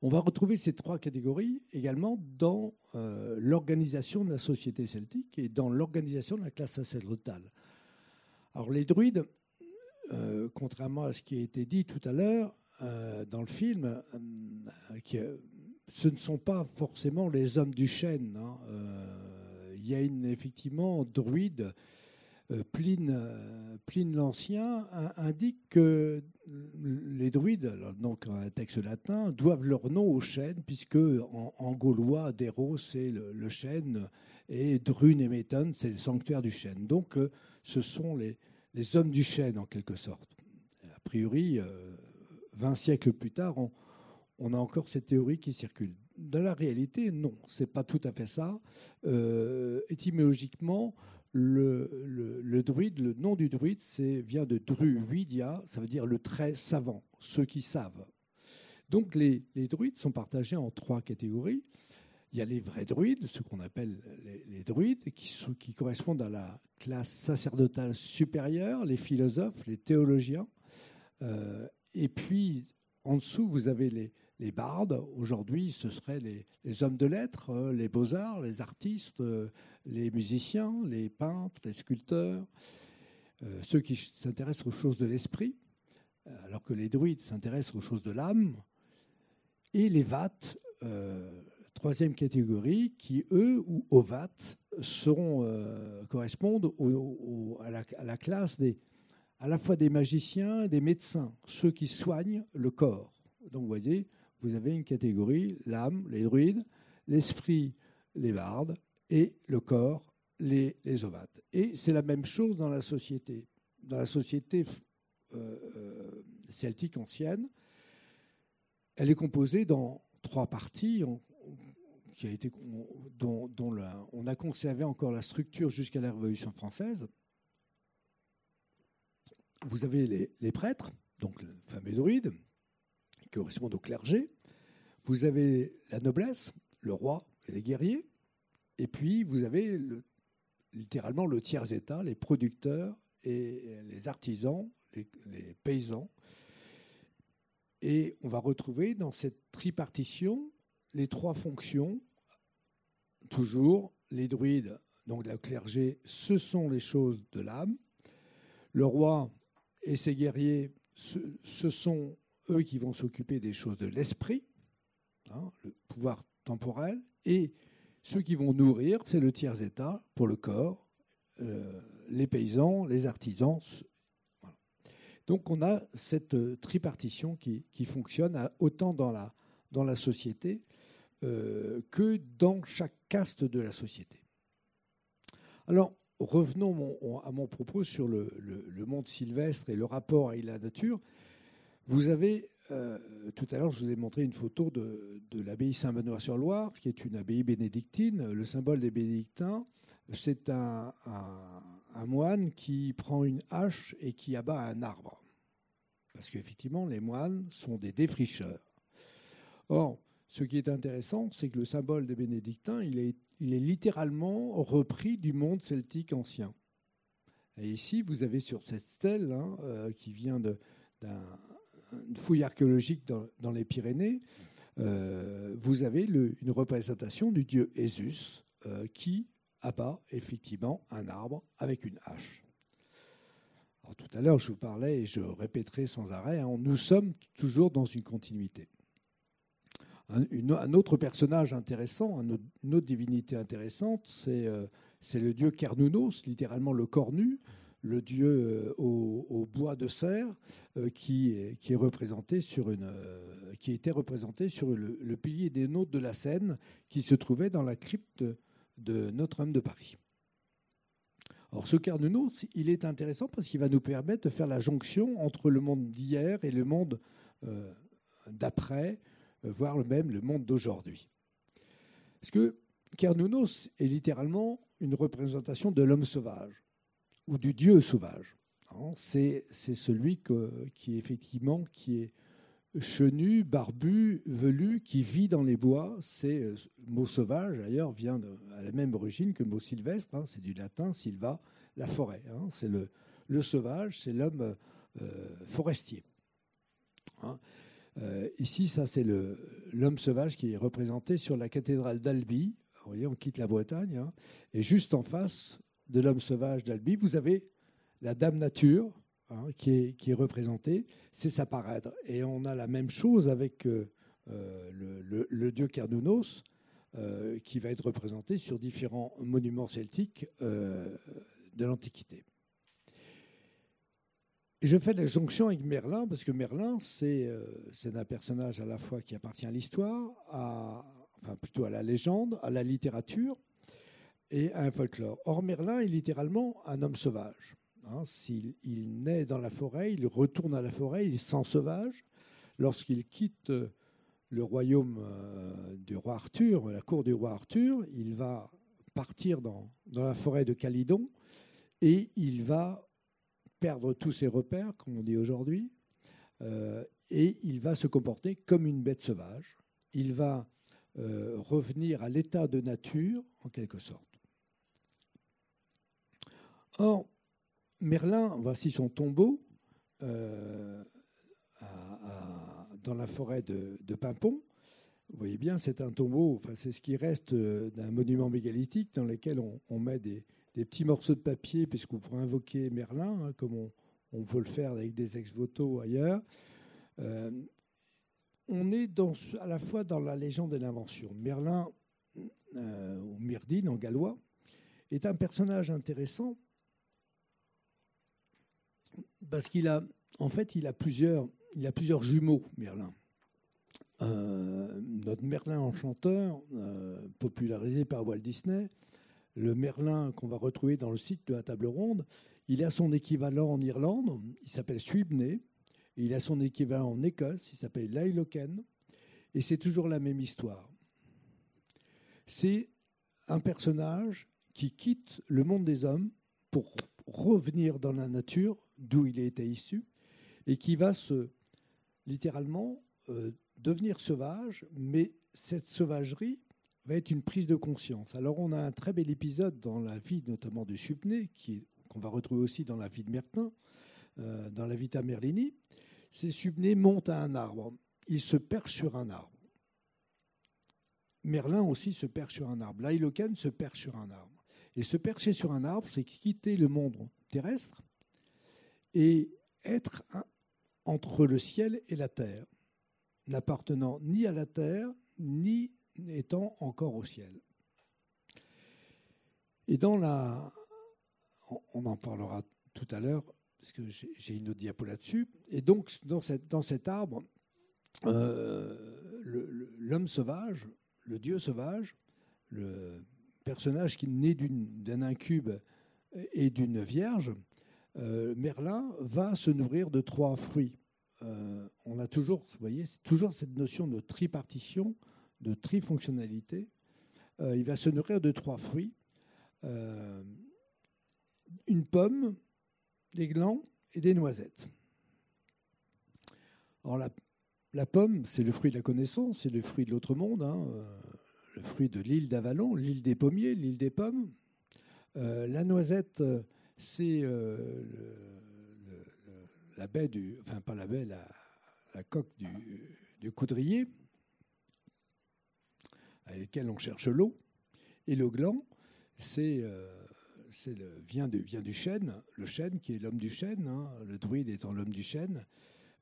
On va retrouver ces trois catégories également dans euh, l'organisation de la société celtique et dans l'organisation de la classe sacerdotale. Alors les druides, euh, contrairement à ce qui a été dit tout à l'heure dans le film, qui, ce ne sont pas forcément les hommes du chêne. Hein. Euh, il y a une, effectivement druide. Euh, Pline, euh, Pline l'Ancien indique que les druides, donc un texte latin, doivent leur nom au chêne, puisque en, gaulois, Déros, c'est le, chêne, et Drune et Méthone, c'est le sanctuaire du chêne. Donc ce sont les, les, hommes du chêne, en quelque sorte. A priori, 20 siècles plus tard, on, on a encore cette théorie qui circule. Dans la réalité, non, c'est pas tout à fait ça. Euh, étymologiquement, le, druide, le nom du druide, vient de druidia, ça veut dire le très savant, ceux qui savent. Donc les, druides sont partagés en trois catégories. Il y a les vrais druides, ce qu'on appelle les, druides, qui, qui, correspondent à la classe sacerdotale supérieure, les philosophes, les théologiens. Euh, et puis, en dessous, vous avez les, les bardes, aujourd'hui, ce seraient les, hommes de lettres, euh, les beaux-arts, les artistes, euh, les musiciens, les peintres, les sculpteurs, euh, ceux qui s'intéressent aux choses de l'esprit, alors que les druides s'intéressent aux choses de l'âme, et les vates, troisième catégorie, qui, eux, ou aux vates, correspondent à, la, à la classe des, à la fois des magiciens et des médecins, ceux qui soignent le corps. Donc, vous voyez, vous avez une catégorie, l'âme, les druides, l'esprit, les bardes, et le corps, les, ovates. Et c'est la même chose dans la société. Dans la société euh, euh, celtique ancienne, elle est composée dans trois parties qui a été, dont, on a conservé encore la structure jusqu'à la Révolution française. Vous avez les, les prêtres, donc le fameux druide, qui correspondent au clergé. Vous avez la noblesse, le roi et les guerriers. Et puis, vous avez littéralement le tiers-état, les producteurs et les artisans, les, paysans. Et on va retrouver dans cette tripartition les trois fonctions, toujours les druides, donc le clergé, ce sont les choses de l'âme. Le roi et ses guerriers, ce sont eux qui vont s'occuper des choses de l'esprit, hein, le pouvoir temporel, et ceux qui vont nourrir, c'est le tiers-état pour le corps, euh, les paysans, les artisans. Donc on a cette tripartition qui, fonctionne autant dans la, dans la société que dans chaque caste de la société. Alors, revenons à mon propos sur le, monde sylvestre et le rapport à la nature. Vous avez, euh, tout à l'heure, je vous ai montré une photo de, l'abbaye Saint-Benoît-sur-Loire, qui est une abbaye bénédictine. Le symbole des bénédictins, c'est un, moine qui prend une hache et qui abat un arbre. Parce qu'effectivement, les moines sont des défricheurs. Or, ce qui est intéressant, c'est que le symbole des bénédictins, il est, littéralement repris du monde celtique ancien. Et ici, vous avez sur cette stèle, hein, euh, qui vient d'une fouille archéologique dans, les Pyrénées, euh, vous avez une représentation du dieu Esus euh, qui abat effectivement un arbre avec une hache. Alors, tout à l'heure, je vous parlais et je répéterai sans arrêt, hein, nous sommes toujours dans une continuité un, autre personnage intéressant, une autre divinité intéressante, euh, c'est le dieu Kernounos, littéralement le cornu, le dieu euh, au, bois de serre, euh, qui, qui, était représenté sur le, pilier des nôtres de la Seine, qui se trouvait dans la crypte de Notre-Dame de Paris. Alors ce Kernounos, il est intéressant parce qu'il va nous permettre de faire la jonction entre le monde d'hier et le monde d'après, voire même le monde d'aujourd'hui. Parce que Kernounos est littéralement une représentation de l'homme sauvage ou du dieu sauvage. Hein, c'est celui qui effectivement qui est chenu, barbu, velu, qui vit dans les bois. C'est euh, mot sauvage d'ailleurs vient à la même origine que le mot sylvestre. Hein, c'est du latin silva, la forêt. Hein, c'est le, le, sauvage, c'est l'homme euh, forestier. Euh, ici, ça, c'est l'homme sauvage qui est représenté sur la cathédrale d'Albi. Vous voyez, on quitte la Bretagne. Et juste en face de l'homme sauvage d'Albi, vous avez la Dame Nature hein, qui, est, représentée. C'est sa parade. Et on a la même chose avec euh, euh, le, dieu Cernunnos, qui va être représenté sur différents monuments celtiques de l'Antiquité je fais la jonction avec Merlin, parce que Merlin, euh, c'est un personnage à la fois qui appartient à l'histoire, enfin plutôt à la légende, à la littérature et un folklore. Or, Merlin est littéralement un homme sauvage. Hein. S'il il naît dans la forêt, il retourne à la forêt, il sans sauvage. Lorsqu'il quitte le royaume euh, du roi Arthur, la cour du roi Arthur, il va partir dans, la forêt de Calydon et il va perdre tous ses repères, comme on dit aujourd'hui, euh, et il va se comporter comme une bête sauvage. Il va euh, revenir à l'état de nature, en quelque sorte. Or, Merlin, voici son tombeau euh, dans la forêt de, Pimpon. Vous voyez bien, c'est un tombeau, c'est ce qui reste d'un monument mégalithique dans lequel on met des, petits morceaux de papier, puisqu'on pourrait invoquer Merlin, hein, comme on, peut le faire avec des ex-voto ailleurs. Euh, on est à la fois dans la légende et l'invention. Merlin, euh, ou Myrdine en gallois, est un personnage intéressant parce qu'il a, en fait, il a plusieurs, il a plusieurs jumeaux, Merlin. Euh, notre Merlin enchanteur, popularisé par Walt Disney, le Merlin qu'on va retrouver dans le site de la table ronde, il a son équivalent en Irlande, il s'appelle Swibney, il a son équivalent en Écosse, il s'appelle Lailoken, et c'est toujours la même histoire. C'est un personnage qui quitte le monde des hommes pour revenir dans la nature d'où il était issu, et qui va se, littéralement, euh, devenir sauvage, mais cette sauvagerie va être une prise de conscience. Alors on a un très bel épisode dans la vie notamment de Supné, qu'on va retrouver aussi dans la vie de Mertin, euh, dans la Vita Merlini. C'est Supné monte à un arbre, il se perche sur un arbre. Merlin aussi se perche sur un arbre. Lailoken se perche sur un arbre. Et se percher sur un arbre, c'est quitter le monde terrestre et être entre le ciel et la terre, n'appartenant ni à la terre, ni étant encore au ciel. Et dans la, on en parlera tout à l'heure, parce que j'ai une autre diapo là-dessus. Et donc, dans, cet arbre, l'homme sauvage, le dieu sauvage, le personnage qui naît d'un incube et d'une vierge, euh, Merlin va se nourrir de trois fruits. Euh, on a toujours, voyez, toujours cette notion de tripartition, de trifonctionnalité. Euh, il va se nourrir de trois fruits une pomme, des glands et des noisettes. Alors la, la pomme, c'est le fruit de la connaissance, c'est le fruit de l'autre monde, hein, le fruit de l'île d'Avalon, l'île des pommiers, l'île des pommes. la noisette, c'est euh, la baie du, enfin pas la baie, la, coque du, coudrier, avec lequel on cherche l'eau. Et le gland, c'est euh, vient, du, vient du chêne, le chêne qui est l'homme du chêne, hein, le druide étant l'homme du chêne,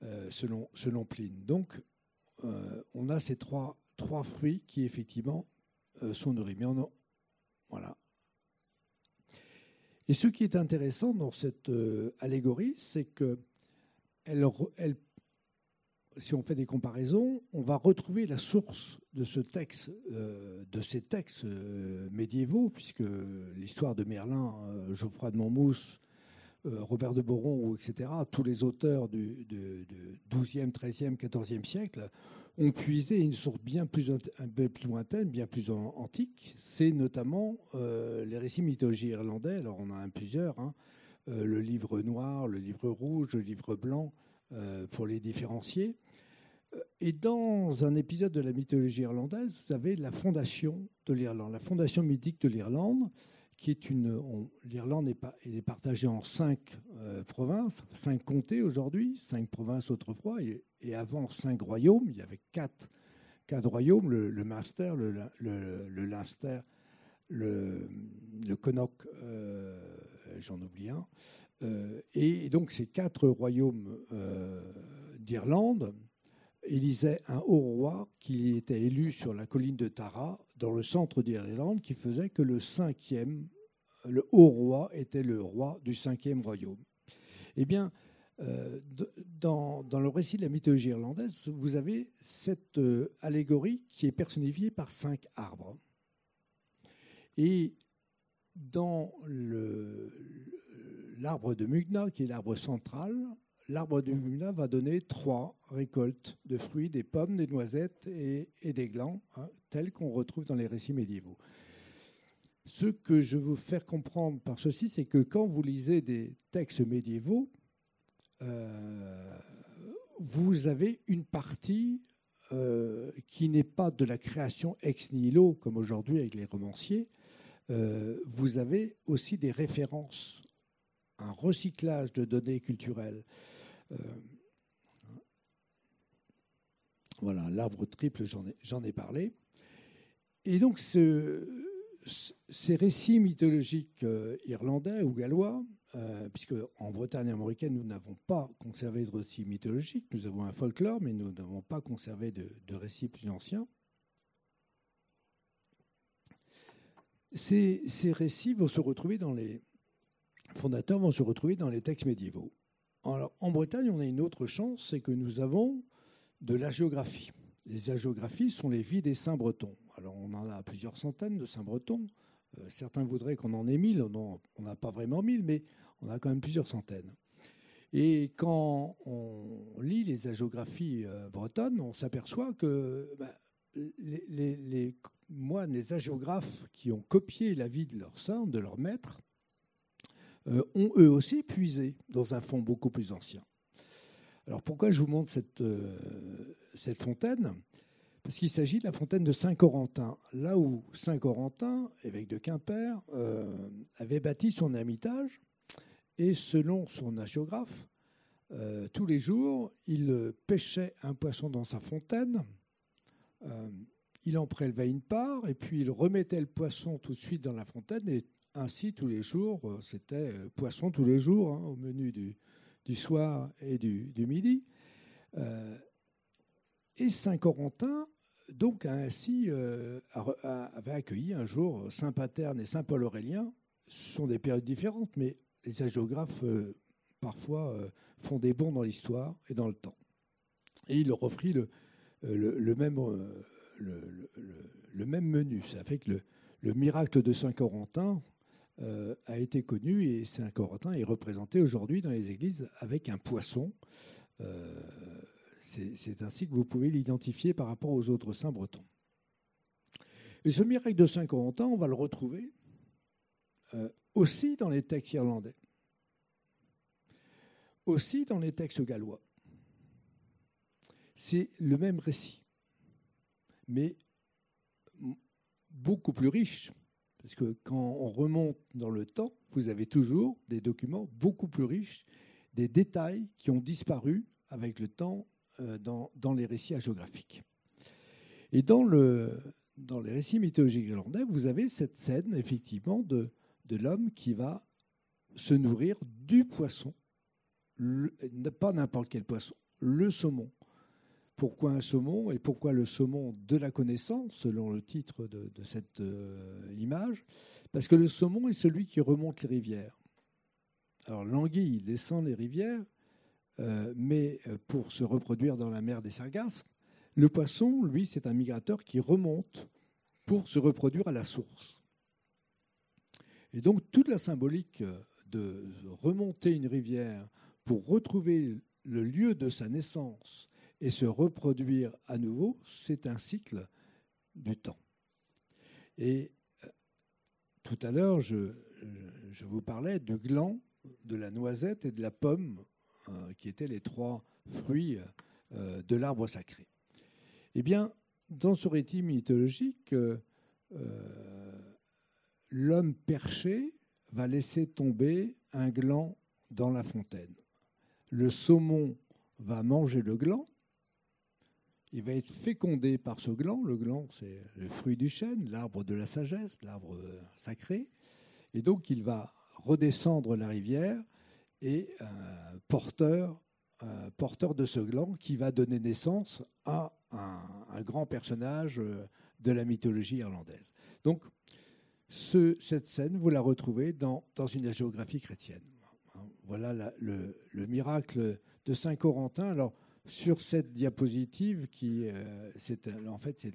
euh, selon, selon Pline. Donc, on a ces trois, trois fruits qui, effectivement, sont nourris. Mais on voilà, et ce qui est intéressant dans cette euh, allégorie, c'est que si on fait des comparaisons, on va retrouver la source de ce texte, euh, de ces textes euh, médiévaux, puisque l'histoire de Merlin, Geoffroy de Monmouth, Robert de Boron, etc., tous les auteurs du, du 12e, 13e, 14e siècle ont puisé une source bien plus, un peu plus lointaine, bien plus antique. C'est notamment euh, les récits mythologiques irlandais. Alors on en a plusieurs. Hein. Euh, le livre noir, le livre rouge, le livre blanc, euh, pour les différencier. Et dans un épisode de la mythologie irlandaise, vous avez la fondation de l'Irlande, la fondation mythique de l'Irlande, qui est une. L'Irlande est, est, partagée en cinq provinces, cinq comtés aujourd'hui, cinq provinces autrefois, et avant cinq royaumes, il y avait quatre, quatre royaumes, le, le Munster, le, le, le, Leinster, le, euh, j'en oublie un. Euh, et donc ces quatre royaumes euh, d'Irlande élisaient un haut roi qui était élu sur la colline de Tara, dans le centre d'Irlande, qui faisait que le cinquième, le haut roi était le roi du cinquième royaume. Eh bien, euh, dans, le récit de la mythologie irlandaise, vous avez cette euh, allégorie qui est personnifiée par cinq arbres. Et dans l'arbre de Mugna, qui est l'arbre central, l'arbre de Mugna va donner trois récoltes de fruits, des pommes, des noisettes et, des glands, hein, tels qu'on retrouve dans les récits médiévaux. Ce que je veux faire comprendre par ceci, c'est que quand vous lisez des textes médiévaux, euh, vous avez une partie euh, qui n'est pas de la création ex nihilo, comme aujourd'hui avec les romanciers. Euh, vous avez aussi des références, un recyclage de données culturelles. Voilà, l'arbre triple, j'en ai, parlé. Et donc, ce, ces récits mythologiques irlandais ou gallois euh, puisque en Bretagne américaine, nous n'avons pas conservé de récits mythologiques. Nous avons un folklore, mais nous n'avons pas conservé de, récits plus anciens. Ces, récits vont se retrouver dans les fondateurs vont se retrouver dans les textes médiévaux. En Bretagne, on a une autre chance, c'est que nous avons de la géographie. Les hagiographies sont les vies des saints bretons. Alors, on en a plusieurs centaines de saints bretons. Euh, certains voudraient qu'on en ait mille, on n'a pas vraiment mille, mais on a quand même plusieurs centaines. Et quand on lit les hagiographies euh, bretonnes, on s'aperçoit que ben, les, moines, les qui ont copié la vie de leur saint, de leur maître, ont eux aussi puisé dans un fond beaucoup plus ancien. Alors pourquoi je vous montre cette, cette fontaine? Parce qu'il s'agit de la fontaine de Saint-Corentin, là où Saint-Corentin, évêque de Quimper, euh, avait bâti son ermitage, et selon son hagiographe, euh, tous les jours, il pêchait un poisson dans sa fontaine, euh, il en prélevait une part, et puis il remettait le poisson tout de suite dans la fontaine, et ainsi tous les jours, c'était poisson tous les jours, hein, au menu du, soir et du, midi. et Saint-Corentin donc ainsi euh, avait accueilli un jour Saint Paterne et Saint Paul Aurélien. Ce sont des périodes différentes, mais les hagiographes euh, parfois font des bonds dans l'histoire et dans le temps. Et il leur offrit le, même, le, même menu. Ça fait que le, miracle de Saint-Corentin a été connu et Saint-Corentin est représenté aujourd'hui dans les églises avec un poisson. C'est ainsi que vous pouvez l'identifier par rapport aux autres saints bretons. Et ce miracle de Saint-Corentin, on va le retrouver euh, aussi dans les textes irlandais, aussi dans les textes gallois. C'est le même récit, mais beaucoup plus riche, parce que quand on remonte dans le temps, vous avez toujours des documents beaucoup plus riches, des détails qui ont disparu avec le temps euh, dans, dans, les récits hagiographiques. Et dans, le, dans les récits mythologiques irlandais, vous avez cette scène, effectivement, de, de l'homme qui va se nourrir du poisson, pas n'importe quel poisson, le saumon. Pourquoi un saumon et pourquoi le saumon de la connaissance, selon le titre de, cette euh, image? Parce que le saumon est celui qui remonte les rivières. Alors l'anguille descend les rivières, euh, mais euh, pour se reproduire dans la mer des Sargasses. Le poisson, lui, c'est un migrateur qui remonte pour se reproduire à la source. Et donc toute la symbolique de remonter une rivière pour retrouver le lieu de sa naissance et se reproduire à nouveau, c'est un cycle du temps. Et euh, tout à l'heure, je, vous parlais du gland, de la noisette et de la pomme, euh, qui étaient les trois fruits euh, de l'arbre sacré. Eh bien, dans ce récit mythologique, l'homme perché va laisser tomber un gland dans la fontaine. Le saumon va manger le gland. Il va être fécondé par ce gland. Le gland, c'est le fruit du chêne, l'arbre de la sagesse, l'arbre sacré. Et donc, il va redescendre la rivière et un porteur, porteur de ce gland qui va donner naissance à un, grand personnage de la mythologie irlandaise. Donc, cette scène, vous la retrouvez dans, une géographie chrétienne. Voilà le, miracle de Saint Corentin. Alors, sur cette diapositive, qui, euh, c'est, en fait, c'est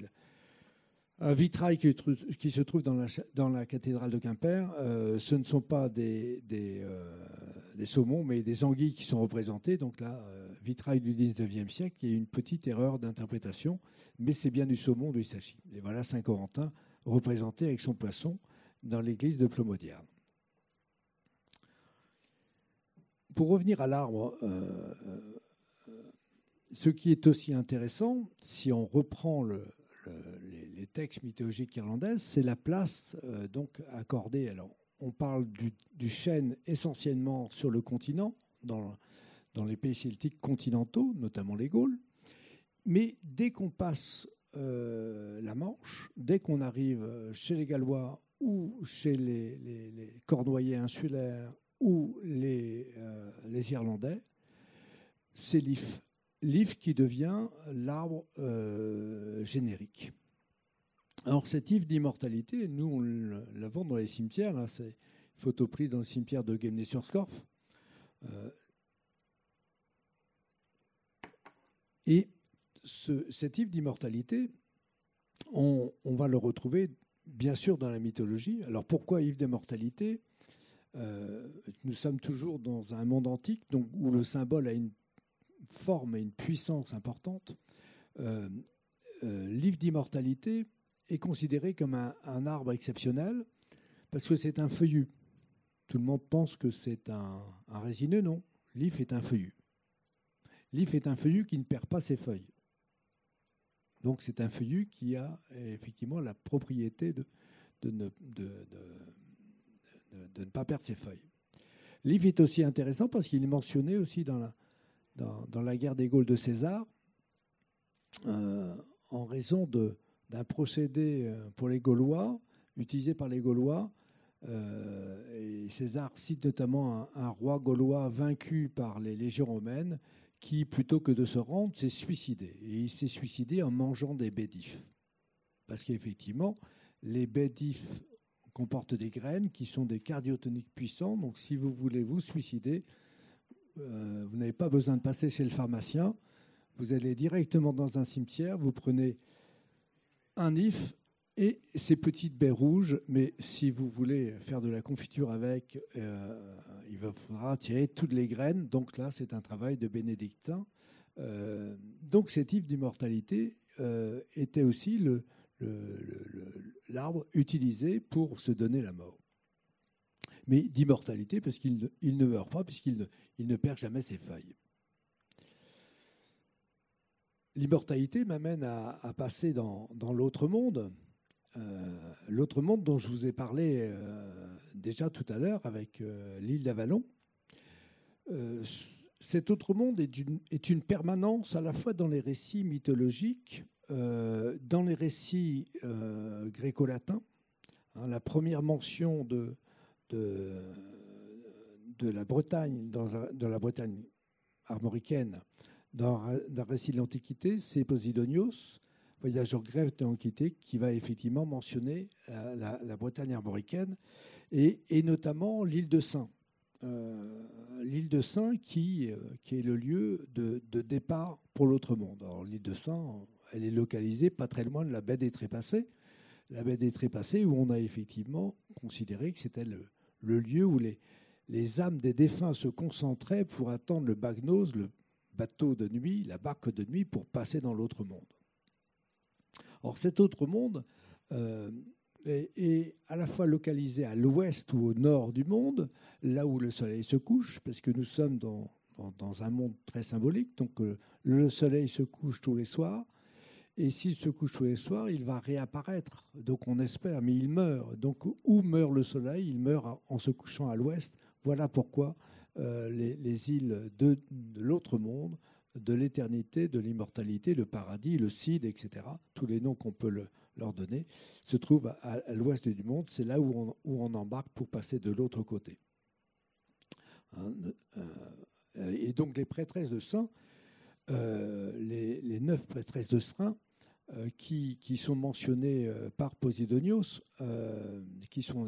un vitrail qui, se trouve dans la, dans la cathédrale de Quimper. Euh, ce ne sont pas des, euh, saumons, mais des anguilles qui sont représentées. Donc là, vitrail du 19e siècle, il y a une petite erreur d'interprétation, mais c'est bien du saumon de s'agit. Et voilà Saint Corentin représenté avec son poisson dans l'église de Plomodierne. Pour revenir à l'arbre, euh, euh, ce qui est aussi intéressant, si on reprend les, textes mythologiques irlandais, c'est la place euh, donc accordée. Alors, on parle du, chêne essentiellement sur le continent, dans, les pays celtiques continentaux, notamment les Gaules. Mais dès qu'on passe euh, la Manche, dès qu'on arrive chez les Gallois ou chez les, Cornouaillais insulaires ou les, euh, les Irlandais, c'est l'if. L'if qui devient l'arbre euh, générique. Alors cet if d'immortalité, nous on l'avons dans les cimetières, là, c'est une photo prise dans le cimetière de Gemney-sur-Scorff. et ce, cet if d'immortalité, on, va le retrouver bien sûr dans la mythologie. Alors pourquoi if d'immortalité? Euh, Nous sommes toujours dans un monde antique donc, où le symbole a une forme et une puissance importante. Euh, euh, l'if d'immortalité est considéré comme un, arbre exceptionnel parce que c'est un feuillu. Tout le monde pense que c'est un, résineux, non. L'if est un feuillu. L'if est un feuillu qui ne perd pas ses feuilles. Donc c'est un feuillu qui a effectivement la propriété de, ne, pas perdre ses feuilles. L'if est aussi intéressant parce qu'il est mentionné aussi dans la, dans, la guerre des Gaules de César, euh, en raison d'un procédé euh, pour les Gaulois, utilisé par les Gaulois. Euh, César cite notamment un, roi gaulois vaincu par les légions romaines qui, plutôt que de se rendre, s'est suicidé. Et il s'est suicidé en mangeant des bédifs. Parce qu'effectivement, les bédifs comportent des graines qui sont des cardiotoniques puissants. Donc si vous voulez vous suicider, vous n'avez pas besoin de passer chez le pharmacien. Vous allez directement dans un cimetière, vous prenez un if et ces petites baies rouges, mais si vous voulez faire de la confiture avec, euh, il faudra tirer toutes les graines. Donc là, c'est un travail de bénédictin. Euh, donc cet if d'immortalité euh, était aussi l'arbre utilisé pour se donner la mort. Mais d'immortalité parce qu'il ne, meurt pas, puisqu'il ne perd jamais ses feuilles. L'immortalité m'amène à, passer dans, l'autre monde, euh, l'autre monde dont je vous ai parlé euh, déjà tout à l'heure avec euh, l'île d'Avalon. cet autre monde est une, est une, permanence à la fois dans les récits mythologiques, dans les récits gréco-latins. Hein, la première mention de, de, la Bretagne, dans, la Bretagne armoricaine, dans, un récit de l'Antiquité, c'est Posidonios, voyageur grec de l'Antiquité, qui va effectivement mentionner euh, la, Bretagne armoricaine et, notamment l'île de Saint. Euh, l'île de Saint qui, euh, qui est le lieu de, départ pour l'autre monde. L'île de Saint, elle est localisée pas très loin de la baie des Trépassés, la baie des Trépassés où on a effectivement considéré que c'était le, le, lieu où les, âmes des défunts se concentraient pour attendre le bagnos, le, bateau de nuit, la barque de nuit pour passer dans l'autre monde. Or, cet autre monde euh, est, à la fois localisé à l'ouest ou au nord du monde, là où le soleil se couche, parce que nous sommes dans, dans, un monde très symbolique. Donc, euh, le soleil se couche tous les soirs. Et s'il se couche tous les soirs, il va réapparaître. Donc on espère, mais il meurt. Donc où meurt le soleil? Il meurt en se couchant à l'ouest. Voilà pourquoi euh, les, îles de, l'autre monde, de l'éternité, de l'immortalité, le paradis, le Cid, etc. Tous les noms qu'on peut leur donner se trouvent à, l'ouest du monde. C'est là où on, embarque pour passer de l'autre côté. Hein, euh, et donc les prêtresses de euh, les, neuf prêtresses de saints, qui, sont mentionnées par Posidonios, qui, sont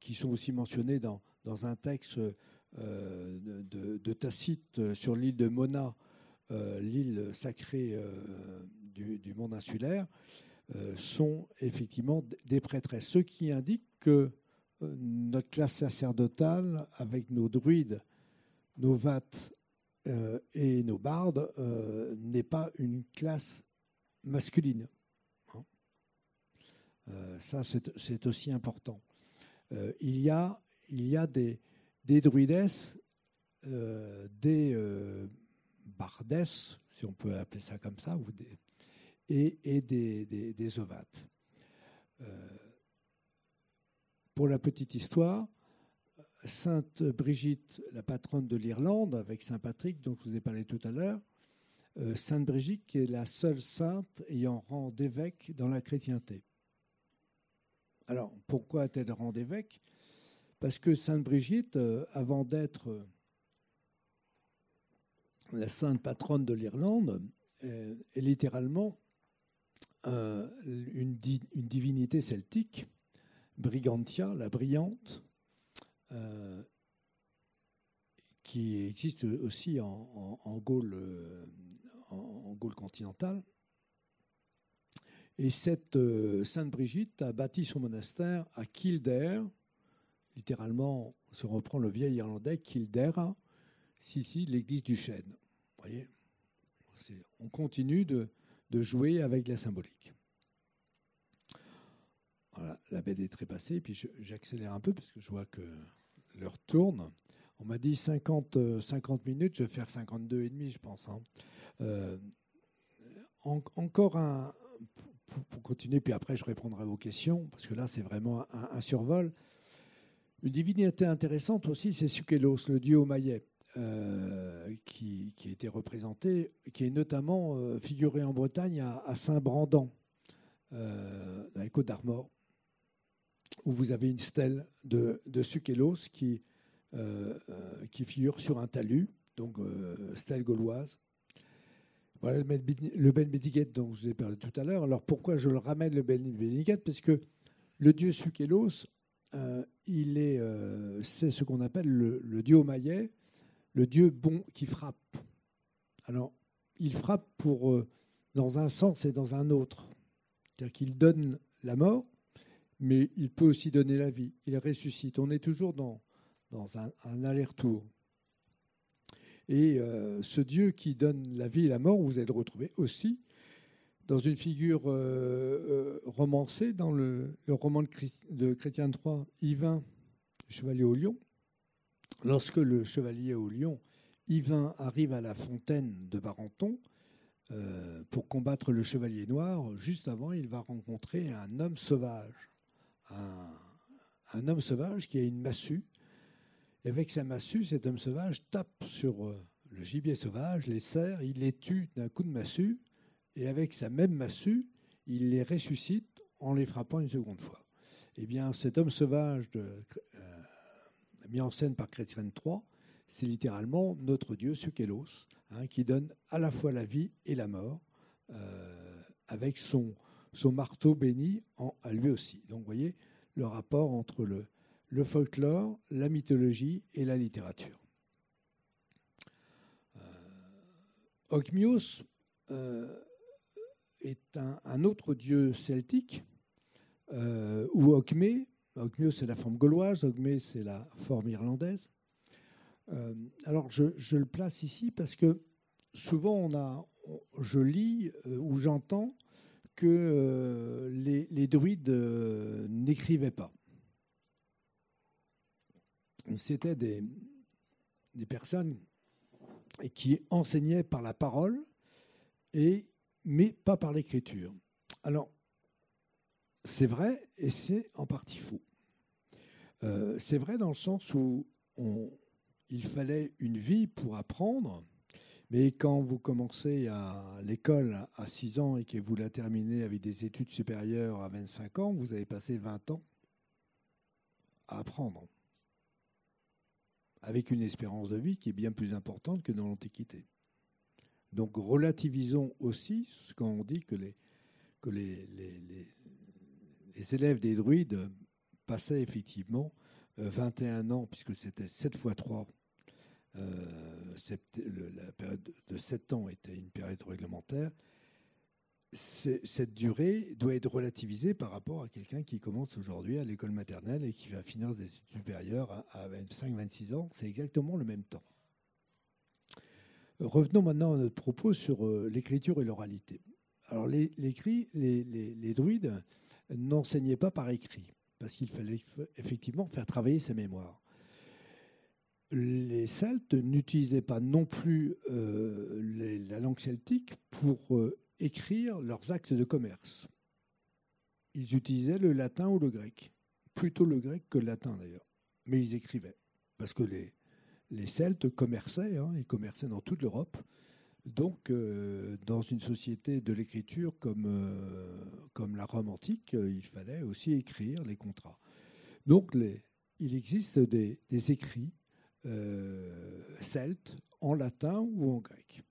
qui sont aussi mentionnées dans, dans un texte euh, de, Tacite sur l'île de Mona, euh, l'île sacrée euh, du, monde insulaire, sont effectivement des prêtresses. Ce qui indique que notre classe sacerdotale, avec nos druides, nos vates et nos bardes, n'est pas une classe masculine. Hein. ça, c'est aussi important. il, y a, il y a des, des druides, euh, des euh, bardes, si on peut appeler ça comme ça, et, des, ovates. Euh, pour la petite histoire, Sainte Brigitte, la patronne de l'Irlande, avec Saint Patrick, dont je vous ai parlé tout à l'heure, Sainte Brigitte est la seule sainte ayant rang d'évêque dans la chrétienté. Alors, pourquoi a-t-elle rang d'évêque? Parce que Sainte Brigitte, euh, avant d'être euh, la sainte patronne de l'Irlande, euh, est littéralement une, divinité celtique, Brigantia, la brillante, qui existe aussi en, Gaule, en, Gaule continentale. Et cette Sainte Brigitte a bâti son monastère à Kildare, littéralement, on reprend le vieil irlandais, Kildare, si, l'église du chêne. voyez? On continue de, jouer avec la symbolique. Voilà, la bête est trépassée, puis j'accélère un peu parce que je vois que l'heure tourne. On m'a dit 50, 50 minutes, je vais faire 52 et demi, je pense. Hein. Euh, encore un, pour, continuer, puis après je répondrai à vos questions, parce que là c'est vraiment un survol. Une divinité intéressante aussi, c'est Sukelos, le dieu au euh, qui, a été représenté, qui est notamment euh, figuré en Bretagne à, Saint-Brandan, euh, dans les Côtes d'Armor, où vous avez une stèle de, de Sukelos qui, qui figure sur un talus, donc stèle gauloise. Voilà le Ben Bédiguet dont je vous ai parlé tout à l'heure. Alors pourquoi je le ramène le Ben Bédiguet? Parce que le dieu Sukelos euh, il est, euh, c'est ce qu'on appelle le, dieu maillet, le Dieu bon qui frappe. Alors, il frappe pour, euh, dans un sens et dans un autre. C'est-à-dire qu'il donne la mort, mais il peut aussi donner la vie. Il ressuscite. On est toujours dans, dans un, aller-retour. Et euh, ce Dieu qui donne la vie et la mort, vous allez le retrouver aussi dans une figure euh, romancée dans le, roman de, de Chrétien III, Yvain, chevalier au lion. Lorsque le chevalier au lion, Yvain, arrive à la fontaine de Barenton euh, pour combattre le chevalier noir, juste avant, il va rencontrer un homme sauvage. Un, homme sauvage qui a une massue. Et avec sa massue, cet homme sauvage tape sur euh, le gibier sauvage, les serre, il les tue d'un coup de massue. Et avec sa même massue, il les ressuscite en les frappant une seconde fois. Eh bien, cet homme sauvage de, mis en scène par Chrétien III, c'est littéralement notre Dieu, Sukelos, hein, qui donne à la fois la vie et la mort, euh, avec son, son marteau béni en, à lui aussi. Donc vous voyez le rapport entre le, le folklore, la mythologie et la littérature. Euh, Ogmios euh, est un, autre dieu celtique, euh, ou Ogmé, Ogmio, c'est la forme gauloise, Ogmé, c'est la forme irlandaise. Alors, je, le place ici parce que souvent, on a, je lis ou j'entends que les, druides n'écrivaient pas. C'était des, personnes qui enseignaient par la parole, et, mais pas par l'écriture. Alors, c'est vrai et c'est en partie faux. Euh, c'est vrai dans le sens où il fallait une vie pour apprendre, mais quand vous commencez à l'école à 6 ans et que vous la terminez avec des études supérieures à 25 ans, vous avez passé 20 ans à apprendre, avec une espérance de vie qui est bien plus importante que dans l'Antiquité. Donc relativisons aussi quand on dit que les élèves des druides passaient effectivement 21 euh, ans, puisque c'était 7 fois 3. Euh, la période de 7 ans était une période réglementaire. Cette durée doit être relativisée par rapport à quelqu'un qui commence aujourd'hui à l'école maternelle et qui va finir des études supérieures à 25-26 ans. C'est exactement le même temps. Revenons maintenant à notre propos sur euh, l'écriture et l'oralité. Alors les, les, les, druides n'enseignait pas par écrit, parce qu'il fallait effectivement faire travailler sa mémoire. Les Celtes n'utilisaient pas non plus euh, la langue celtique pour euh, écrire leurs actes de commerce. Ils utilisaient le latin ou le grec, plutôt le grec que le latin d'ailleurs, mais ils écrivaient, parce que les, les Celtes commerçaient, hein, ils commerçaient dans toute l'Europe, donc, euh, dans une société de l'écriture comme, euh, comme la Rome antique, euh, il fallait aussi écrire les contrats. Donc, il existe des écrits celtes en latin ou en grec.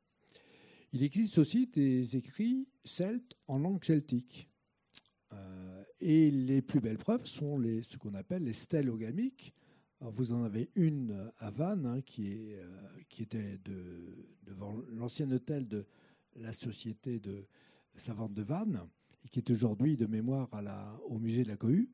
Il existe aussi des écrits celtes en langue celtique. et les plus belles preuves sont les, ce qu'on appelle les stèles ogamiques, vous en avez une à Vannes, hein, euh, qui était de, devant l'ancien hôtel de la Société de savante de Vannes, et qui est aujourd'hui de mémoire au musée de la Cohue.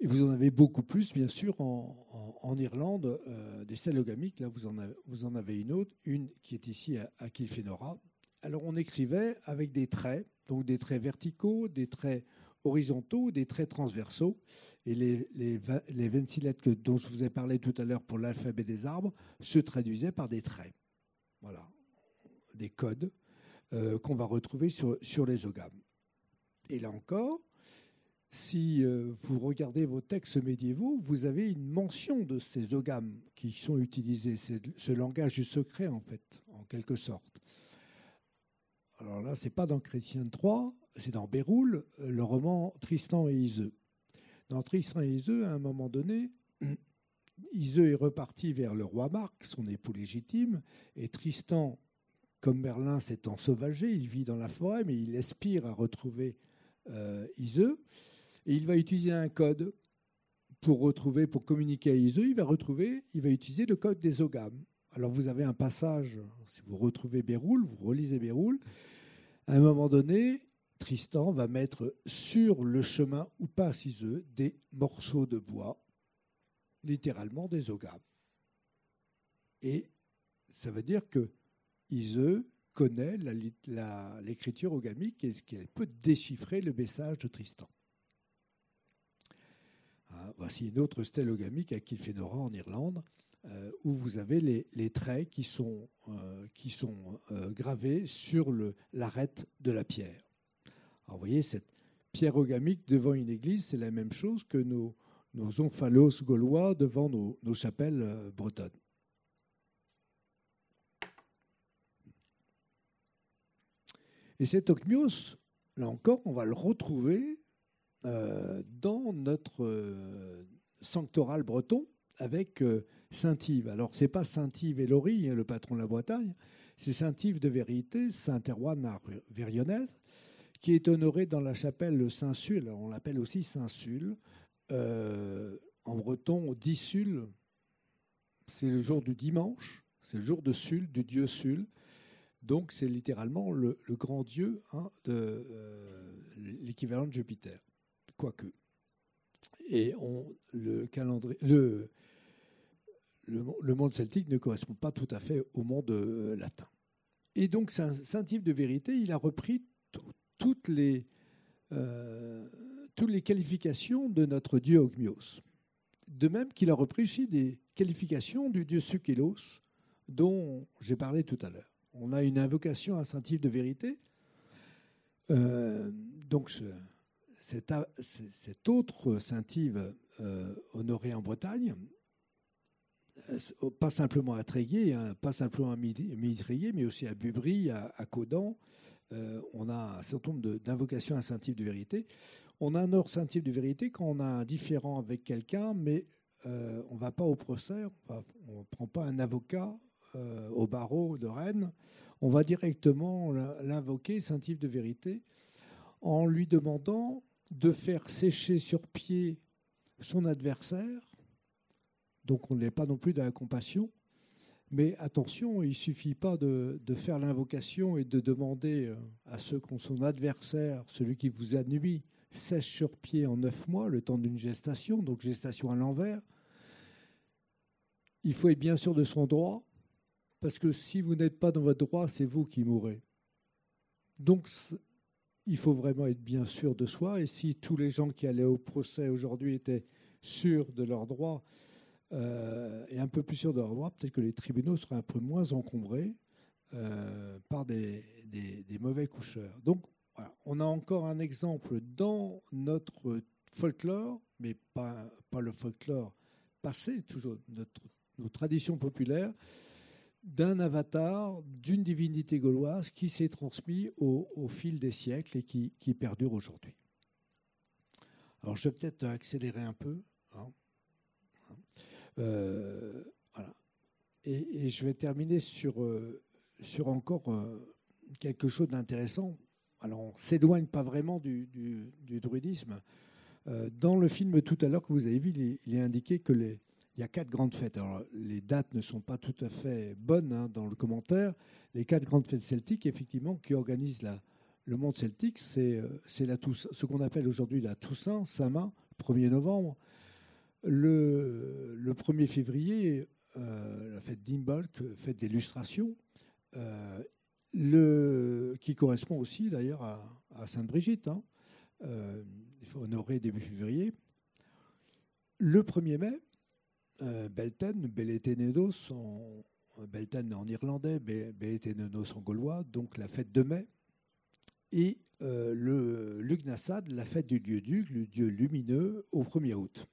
Et vous en avez beaucoup plus, bien sûr, en, Irlande, euh, des salogamiques. Là, vous en, avez, une autre, une qui est ici à, Kilfenora. Alors, on écrivait avec des traits, donc des traits verticaux, des traits horizontaux, des traits transversaux. Et les, les, les 26 lettres dont je vous ai parlé tout à l'heure pour l'alphabet des arbres se traduisaient par des traits. Voilà, des codes euh, qu'on va retrouver sur, sur les ogames. Et là encore, si euh, vous regardez vos textes médiévaux, vous avez une mention de ces ogames qui sont utilisés. C'est ce langage du secret, en fait, en quelque sorte. Alors là, c'est pas dans Chrétien 3, c'est dans Béroul, euh, le roman Tristan et Iseux. Dans Tristan et Iseux, à un moment donné, Iseux est reparti vers le roi Marc, son époux légitime, et Tristan, comme Merlin, s'est ensauvagé, il vit dans la forêt, mais il aspire à retrouver euh, Iseux, et il va utiliser un code pour retrouver, pour communiquer à Iseux, il va retrouver, il va utiliser le code des ogames. Alors vous avez un passage, si vous retrouvez Béroul, vous relisez Béroul, à un moment donné, Tristan va mettre sur le chemin où passe Iseux des morceaux de bois, littéralement des ogames. Et ça veut dire que Iseux connaît l'écriture ogamique et qu'elle peut déchiffrer le message de Tristan. Ah, voici une autre stèle ogamique à Kilfenora en Irlande, euh, où vous avez les, traits qui sont, euh, euh, gravés sur l'arête de la pierre. Alors, vous voyez, cette pierre ogamique devant une église, c'est la même chose que nos, nos omphalos gaulois devant nos, chapelles bretonnes. Et cet ocmios, là encore, on va le retrouver dans notre euh, sanctoral breton avec euh, Saint-Yves. Alors, ce n'est pas Saint-Yves et Laurie, hein, le patron de la Bretagne, c'est Saint-Yves de Vérité, Saint-Erwan Vérionnaise, qui est honoré dans la chapelle Saint-Sul. On l'appelle aussi Saint-Sul. en breton, Dissul, c'est le jour du dimanche, c'est le jour de Sul, du dieu Sul. Donc c'est littéralement le, grand dieu hein, euh, l'équivalent de Jupiter, quoique. Et on, le calendrier, le, le, monde celtique ne correspond pas tout à fait au monde euh, latin. Et donc saint, saint Yves de vérité, il a repris toutes les euh, toutes les qualifications de notre dieu Ogmios. De même qu'il a repris aussi des qualifications du dieu Sukélos, dont j'ai parlé tout à l'heure on a une invocation à Saint-Yves de vérité. Euh, donc, cet, autre Saint-Yves euh, honoré en Bretagne, euh, pas simplement à Tréguier, hein, pas simplement à Midi-Tréguier, mais aussi à Bubry, à, à Caudan. on a un certain nombre d'invocations à Saint-Yves de vérité. On honore Saint-Yves de vérité quand on a un différent avec quelqu'un, mais on ne va pas au procès, on ne prend pas un avocat euh, au barreau de Rennes, on va directement l'invoquer, Saint-Yves de vérité, en lui demandant de faire sécher sur pied son adversaire. Donc on n'est pas non plus dans la compassion. Mais attention, il ne suffit pas de, faire l'invocation et de demander euh, à ceux qui ont son adversaire, celui qui vous a nuit, sèche sur pied en neuf mois, le temps d'une gestation, donc gestation à l'envers. Il faut être bien sûr de son droit, parce que si vous n'êtes pas dans votre droit, c'est vous qui mourrez. Donc, il faut vraiment être bien sûr de soi. Et si tous les gens qui allaient au procès aujourd'hui étaient sûrs de leurs droits euh, et un peu plus sûrs de leurs droits, peut-être que les tribunaux seraient un peu moins encombrés euh, par des, mauvais coucheurs. Donc, on a encore un exemple dans notre folklore, mais pas, pas le folklore passé, toujours nos traditions populaires, d'un avatar, d'une divinité gauloise qui s'est transmis au, fil des siècles et qui, perdure aujourd'hui. Alors je vais peut-être accélérer un peu. Hein. Euh, voilà. et, je vais terminer sur, euh, sur encore euh, quelque chose d'intéressant. Alors on ne s'éloigne pas vraiment du, du druidisme. dans le film tout à l'heure que vous avez vu, il est indiqué que les, il y a quatre grandes fêtes. Alors, les dates ne sont pas tout à fait bonnes hein, dans le commentaire. Les quatre grandes fêtes celtiques, effectivement, qui organisent le monde celtique, c'est euh, ce qu'on appelle aujourd'hui la Toussaint, Saint-Main, 1er novembre. Le, le 1er février, euh, la fête d'Imbolc, fête d'illustration, euh, qui correspond aussi d'ailleurs à, Sainte-Brigitte. Hein. il faut honorer début février. Le 1er mai, Belten, Beletenedos en, Belten en irlandais, Beletenedos en gaulois, donc la fête de mai. Et euh, le Lugnasad, la fête du dieu Dug, le dieu lumineux, au 1er août.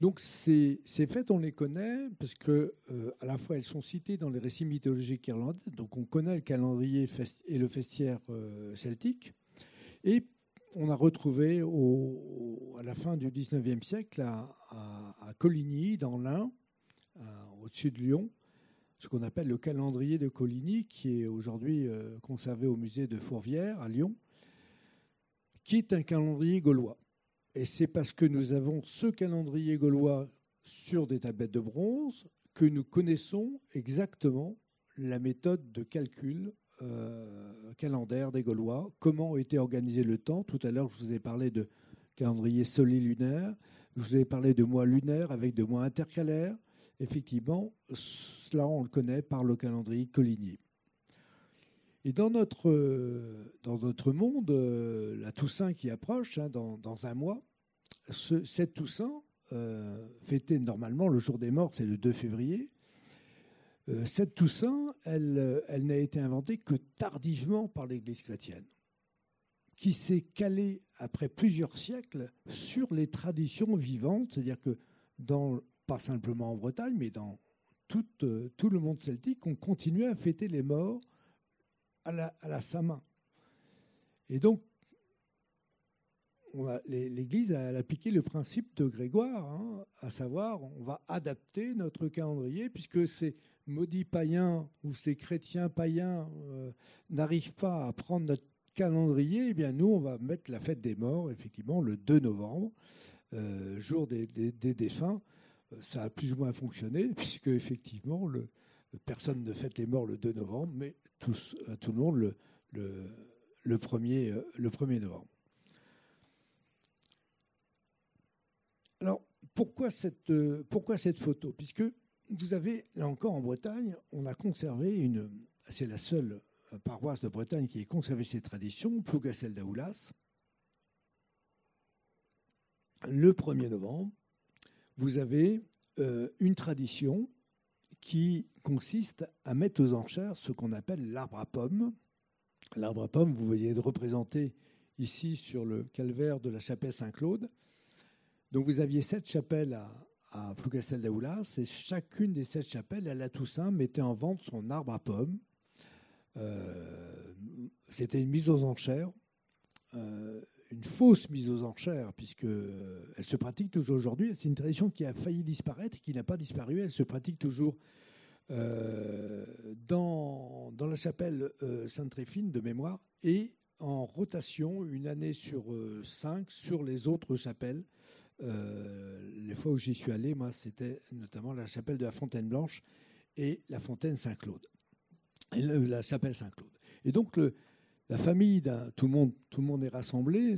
Donc ces, fêtes, on les connaît parce que euh, à la fois elles sont citées dans les récits mythologiques irlandais, donc on connaît le calendrier et le festiaire celtique, et on a retrouvé à la fin du 19e siècle à, Coligny, dans l'Ain, au-dessus de Lyon, ce qu'on appelle le calendrier de Coligny, qui est aujourd'hui euh, conservé au musée de Fourvière à Lyon, qui est un calendrier gaulois. Et c'est parce que nous avons ce calendrier gaulois sur des tablettes de bronze que nous connaissons exactement la méthode de calcul calendaire des Gaulois, comment était organisé le temps? Tout à l'heure, je vous ai parlé de calendrier solilunaire, je vous ai parlé de mois lunaire avec de mois intercalaires. Effectivement, cela, on le connaît par le calendrier Coligny. Et dans notre, dans notre monde, euh, la Toussaint qui approche, hein, dans, dans, un mois, ce, cette Toussaint, euh, fêtée normalement le jour des morts, c'est le 2 février, euh, cette Toussaint, elle, elle n'a été inventée que tardivement par l'Église chrétienne, qui s'est calée après plusieurs siècles sur les traditions vivantes, c'est-à-dire que pas simplement en Bretagne, mais dans tout, tout le monde celtique, on continuait à fêter les morts à la, à la. Et donc, l'Église a appliqué le principe de Grégoire, hein, à savoir, on va adapter notre calendrier, puisque ces maudits païens ou ces chrétiens païens euh, n'arrivent pas à prendre notre calendrier, eh bien nous, on va mettre la fête des morts, effectivement, le 2 novembre, euh, jour des, des, défunts. Euh, ça a plus ou moins fonctionné, puisque effectivement, personne ne fête les morts le 2 novembre, mais tout le monde le, le, le, 1er, le 1er novembre. Alors, pourquoi cette, pourquoi cette photo? Puisque vous avez, là encore en Bretagne, on a conservé une. C'est la seule paroisse de Bretagne qui ait conservé ses traditions, Plougastel d'Aoulas. Le 1er novembre, vous avez euh, une tradition qui consiste à mettre aux enchères ce qu'on appelle l'arbre à pommes. L'arbre à pommes, vous voyez représenté ici sur le calvaire de la chapelle Saint-Claude. Donc vous aviez sept chapelles à, à Plougastel d'Aoulas et chacune des sept chapelles, à la Toussaint, mettait en vente son arbre à pommes. Euh, C'était une mise aux enchères. Euh, une fausse mise aux enchères, puisqu'elle euh, se pratique toujours aujourd'hui. C'est une tradition qui a failli disparaître et qui n'a pas disparu. Elle se pratique toujours dans, dans, la chapelle Sainte-Tréphine de mémoire et en rotation une année sur cinq sur les autres chapelles. Euh, les fois où j'y suis allé, moi, c'était notamment la chapelle de la Fontaine Blanche et la Fontaine Saint-Claude, la chapelle Saint-Claude. Et donc la famille, tout le monde, tout le monde est rassemblé.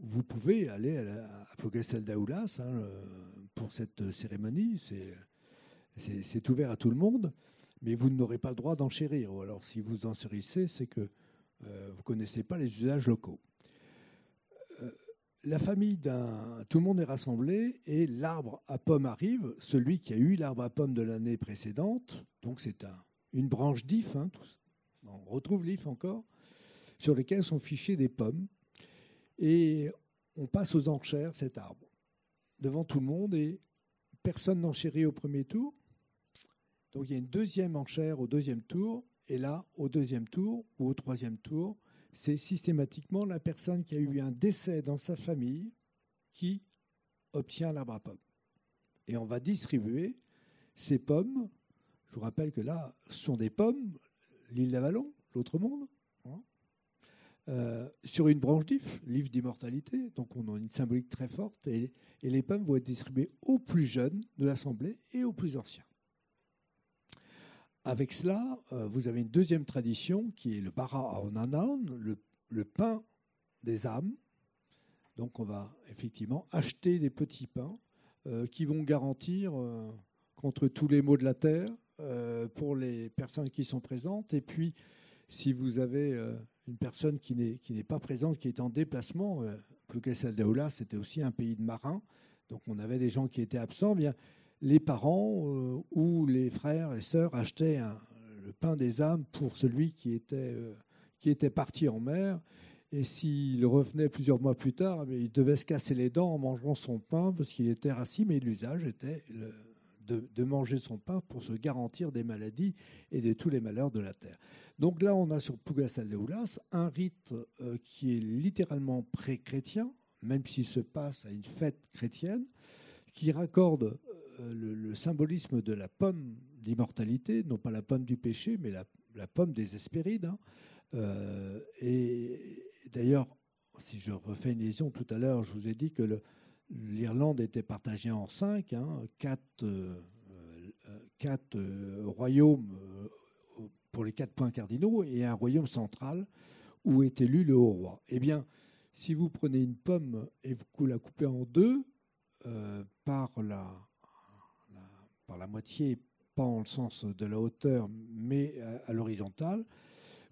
Vous pouvez aller à, la, à Plogastel d'Aoulas hein, pour cette cérémonie. C'est ouvert à tout le monde, mais vous n'aurez pas le droit d'enchérir. Ou alors, si vous enchérissez, c'est que euh, vous ne connaissez pas les usages locaux. La famille d'un. Tout le monde est rassemblé et l'arbre à pommes arrive, celui qui a eu l'arbre à pommes de l'année précédente. Donc, c'est un, une branche d'if. Hein, on retrouve l'if encore sur lesquels sont fichés des pommes. Et on passe aux enchères cet arbre devant tout le monde et personne n'enchérit au premier tour. Donc il y a une deuxième enchère au deuxième tour. Et là, au deuxième tour ou au troisième tour, c'est systématiquement la personne qui a eu un décès dans sa famille qui obtient l'arbre à pommes. Et on va distribuer ces pommes. Je vous rappelle que là, ce sont des pommes, l'île d'Avalon, l'autre monde, euh, sur une branche d'IF, l'IF d'immortalité. Donc on a une symbolique très forte et, les pommes vont être distribuées aux plus jeunes de l'Assemblée et aux plus anciens. Avec cela, euh, vous avez une deuxième tradition qui est le bara aonanan, le, pain des âmes. Donc on va effectivement acheter des petits pains euh, qui vont garantir euh, contre tous les maux de la terre pour les personnes qui sont présentes. Et puis, si vous avez une personne qui n'est, pas présente, qui est en déplacement, euh, Plougastel d'Aoula, c'était aussi un pays de marins, donc on avait des gens qui étaient absents, bien les parents euh, ou les frères et sœurs achetaient le pain des âmes pour celui qui était, euh, qui était parti en mer. Et s'il revenait plusieurs mois plus tard, mais il devait se casser les dents en mangeant son pain parce qu'il était rassis, mais l'usage était de, manger son pain pour se garantir des maladies et de tous les malheurs de la terre. Donc là, on a sur Pugasal de Oulas un rite euh, qui est littéralement pré-chrétien, même s'il se passe à une fête chrétienne, qui raccorde le, le, symbolisme de la pomme d'immortalité, non pas la pomme du péché, mais la, pomme des Hespérides. Hein. Euh, et d'ailleurs, si je refais une liaison tout à l'heure, je vous ai dit que l'Irlande était partagée en cinq, hein, quatre, quatre royaumes pour les quatre points cardinaux et un royaume central où est élu le haut roi. Eh bien, si vous prenez une pomme et vous la coupez en deux euh, par, la, par la moitié, pas en le sens de la hauteur, mais à, l'horizontale,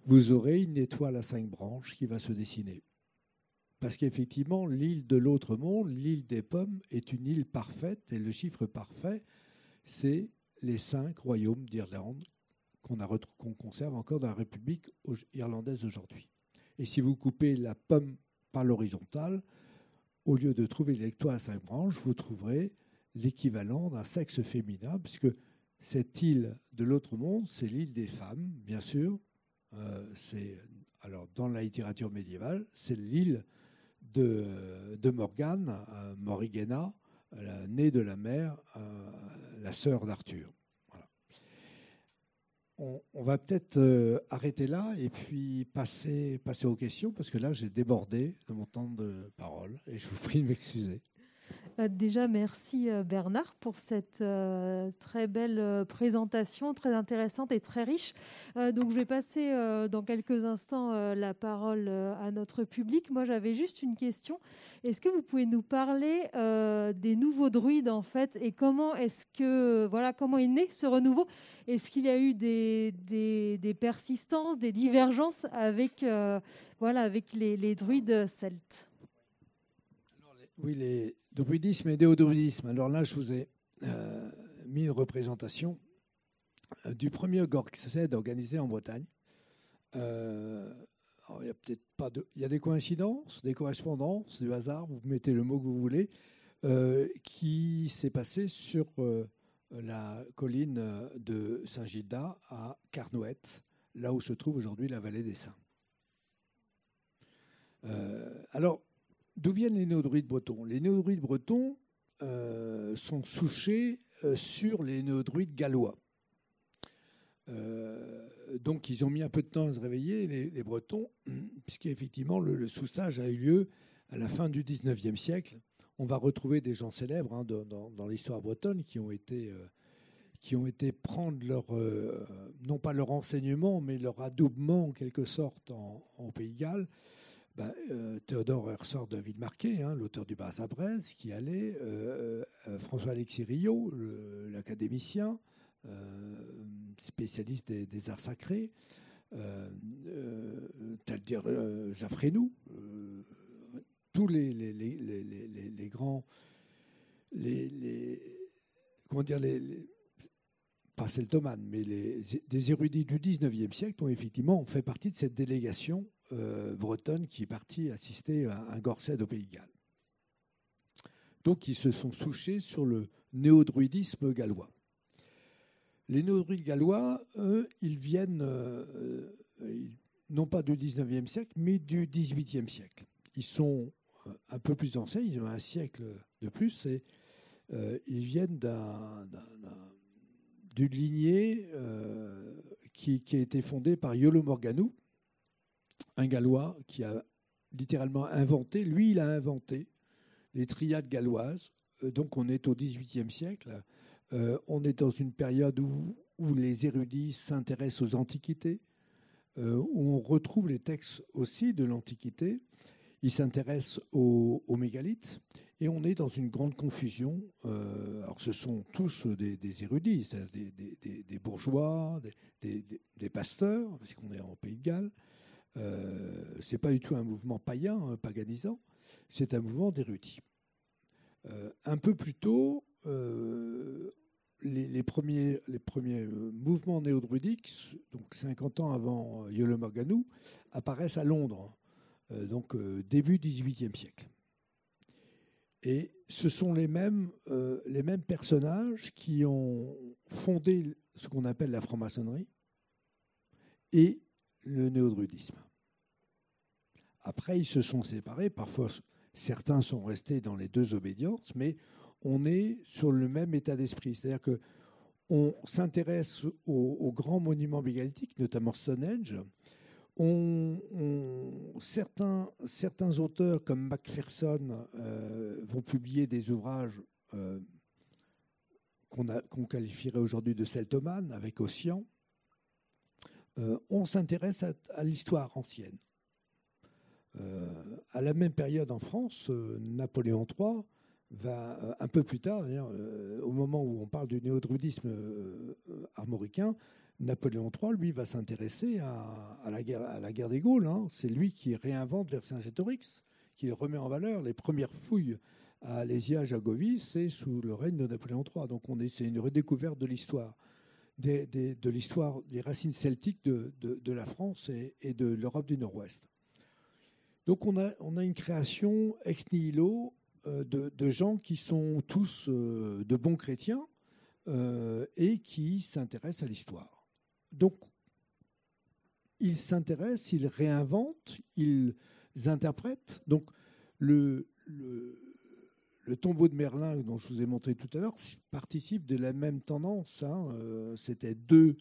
vous aurez une étoile à cinq branches qui va se dessiner. Parce qu'effectivement, l'île de l'autre monde, l'île des pommes, est une île parfaite, et le chiffre parfait, c'est les cinq royaumes d'Irlande qu'on conserve encore dans la République irlandaise aujourd'hui. Et si vous coupez la pomme par l'horizontale, au lieu de trouver l'électorat à cinq branches, vous trouverez l'équivalent d'un sexe féminin, puisque cette île de l'autre monde, c'est l'île des femmes, bien sûr. Euh, c'est alors dans la littérature médiévale, c'est l'île de, de Morgane, euh, Morigena, la née de la mère, euh, la sœur d'Arthur on, va peut-être arrêter là et puis passer, passer aux questions, parce que là, j'ai débordé de mon temps de parole et je vous prie de m'excuser. Bah, déjà, merci euh, Bernard pour cette euh, très belle euh, présentation, très intéressante et très riche. donc, je vais passer dans quelques instants la parole à notre public. Moi, j'avais juste une question. Est-ce que vous pouvez nous parler des nouveaux druides en fait et comment est-ce que voilà comment est né ce renouveau? Est-ce qu'il y a eu des, persistances, des divergences avec voilà avec les, les druides celtes? Oui, les druidisme et déodruidisme. Alors là, je vous ai euh, mis une représentation euh, du premier Gorksed organisé en Bretagne. Euh, il y a peut-être pas de, il y a des coïncidences, des correspondances, du hasard. Vous mettez le mot que vous voulez, qui s'est passé sur la colline de Saint-Gilda à Carnouette, là où se trouve aujourd'hui la vallée des Saints. alors, D'où viennent les néodruides bretons? Les néodruides bretons euh, sont souchés euh, sur les néodruides gallois. Euh, donc ils ont mis un peu de temps à se réveiller, les, Bretons, puisqu'effectivement le, le soussage a eu lieu à la fin du 19e siècle. On va retrouver des gens célèbres hein, dans, l'histoire bretonne qui ont été, qui ont été prendre leur, non pas leur enseignement, mais leur adoubement en quelque sorte en, Pays de Galles. Ben, euh, Théodore ressort de Villemarqué, hein, l'auteur du Bas à Brest, qui allait, euh, euh, François-Alexis Rio, l'académicien, spécialiste des, arts sacrés, tel dire tous les, grands, comment dire, les, pas celtomanes, mais les, des érudits du 19e siècle ont effectivement fait partie de cette délégation bretonne qui est partie assister à un Gorset au Pays de Galles. Donc ils se sont souchés sur le néodruidisme gallois. Les néodruides gallois, eux, ils viennent euh, non pas du 19e siècle, mais du 18e siècle. Ils sont euh, un peu plus anciens, ils ont un siècle de plus, et ils viennent d'une lignée qui, qui, a été fondée par Iolo Morganou, un Gallois qui a littéralement inventé, lui il a inventé les triades galloises. Euh, donc on est au XVIIIe siècle, euh, on est dans une période où, les érudits s'intéressent aux antiquités, euh, où on retrouve les textes aussi de l'Antiquité. Ils s'intéressent aux, mégalithes et on est dans une grande confusion. alors ce sont tous des, érudits, des, des, bourgeois, des, pasteurs, parce qu'on est en Pays de Galles, euh, ce n'est pas du tout un mouvement païen, hein, paganisant, c'est un mouvement d'érudits. Euh, un peu plus tôt, euh, les, premiers, mouvements néo-druidiques, donc 50 ans avant Yolo Morganou, apparaissent à Londres, donc début 18e siècle. Et ce sont les mêmes, les mêmes personnages qui ont fondé ce qu'on appelle la franc-maçonnerie et le néo-druidisme. Après, ils se sont séparés. Parfois, certains sont restés dans les deux obédiences, mais on est sur le même état d'esprit. C'est-à-dire que on s'intéresse aux, grands monuments mégalithiques, notamment Stonehenge, certains, certains auteurs comme Macpherson vont publier des ouvrages qu'on qualifierait aujourd'hui de celtomanes avec Ossian. on s'intéresse à l'histoire ancienne. Euh, à la même période en France, euh, Napoléon III va, euh, un peu plus tard, au moment où on parle du néo-druidisme armoricain, Napoléon III, lui, va s'intéresser à, la guerre, à la guerre des Gaules. Hein. C'est lui qui réinvente Vercingétorix, qui remet en valeur les premières fouilles à Alésia, Jagovis, c'est sous le règne de Napoléon III. Donc on est, c'est une redécouverte de l'histoire des racines celtiques de, la France et de l'Europe du Nord-Ouest. Donc on a, on a une création ex nihilo euh, de, gens qui sont tous euh, de bons chrétiens euh, et qui s'intéressent à l'histoire. Donc ils s'intéressent, ils réinventent, ils interprètent. Donc le, le, tombeau de Merlin dont je vous ai montré tout à l'heure participe de la même tendance. Hein. C'était deux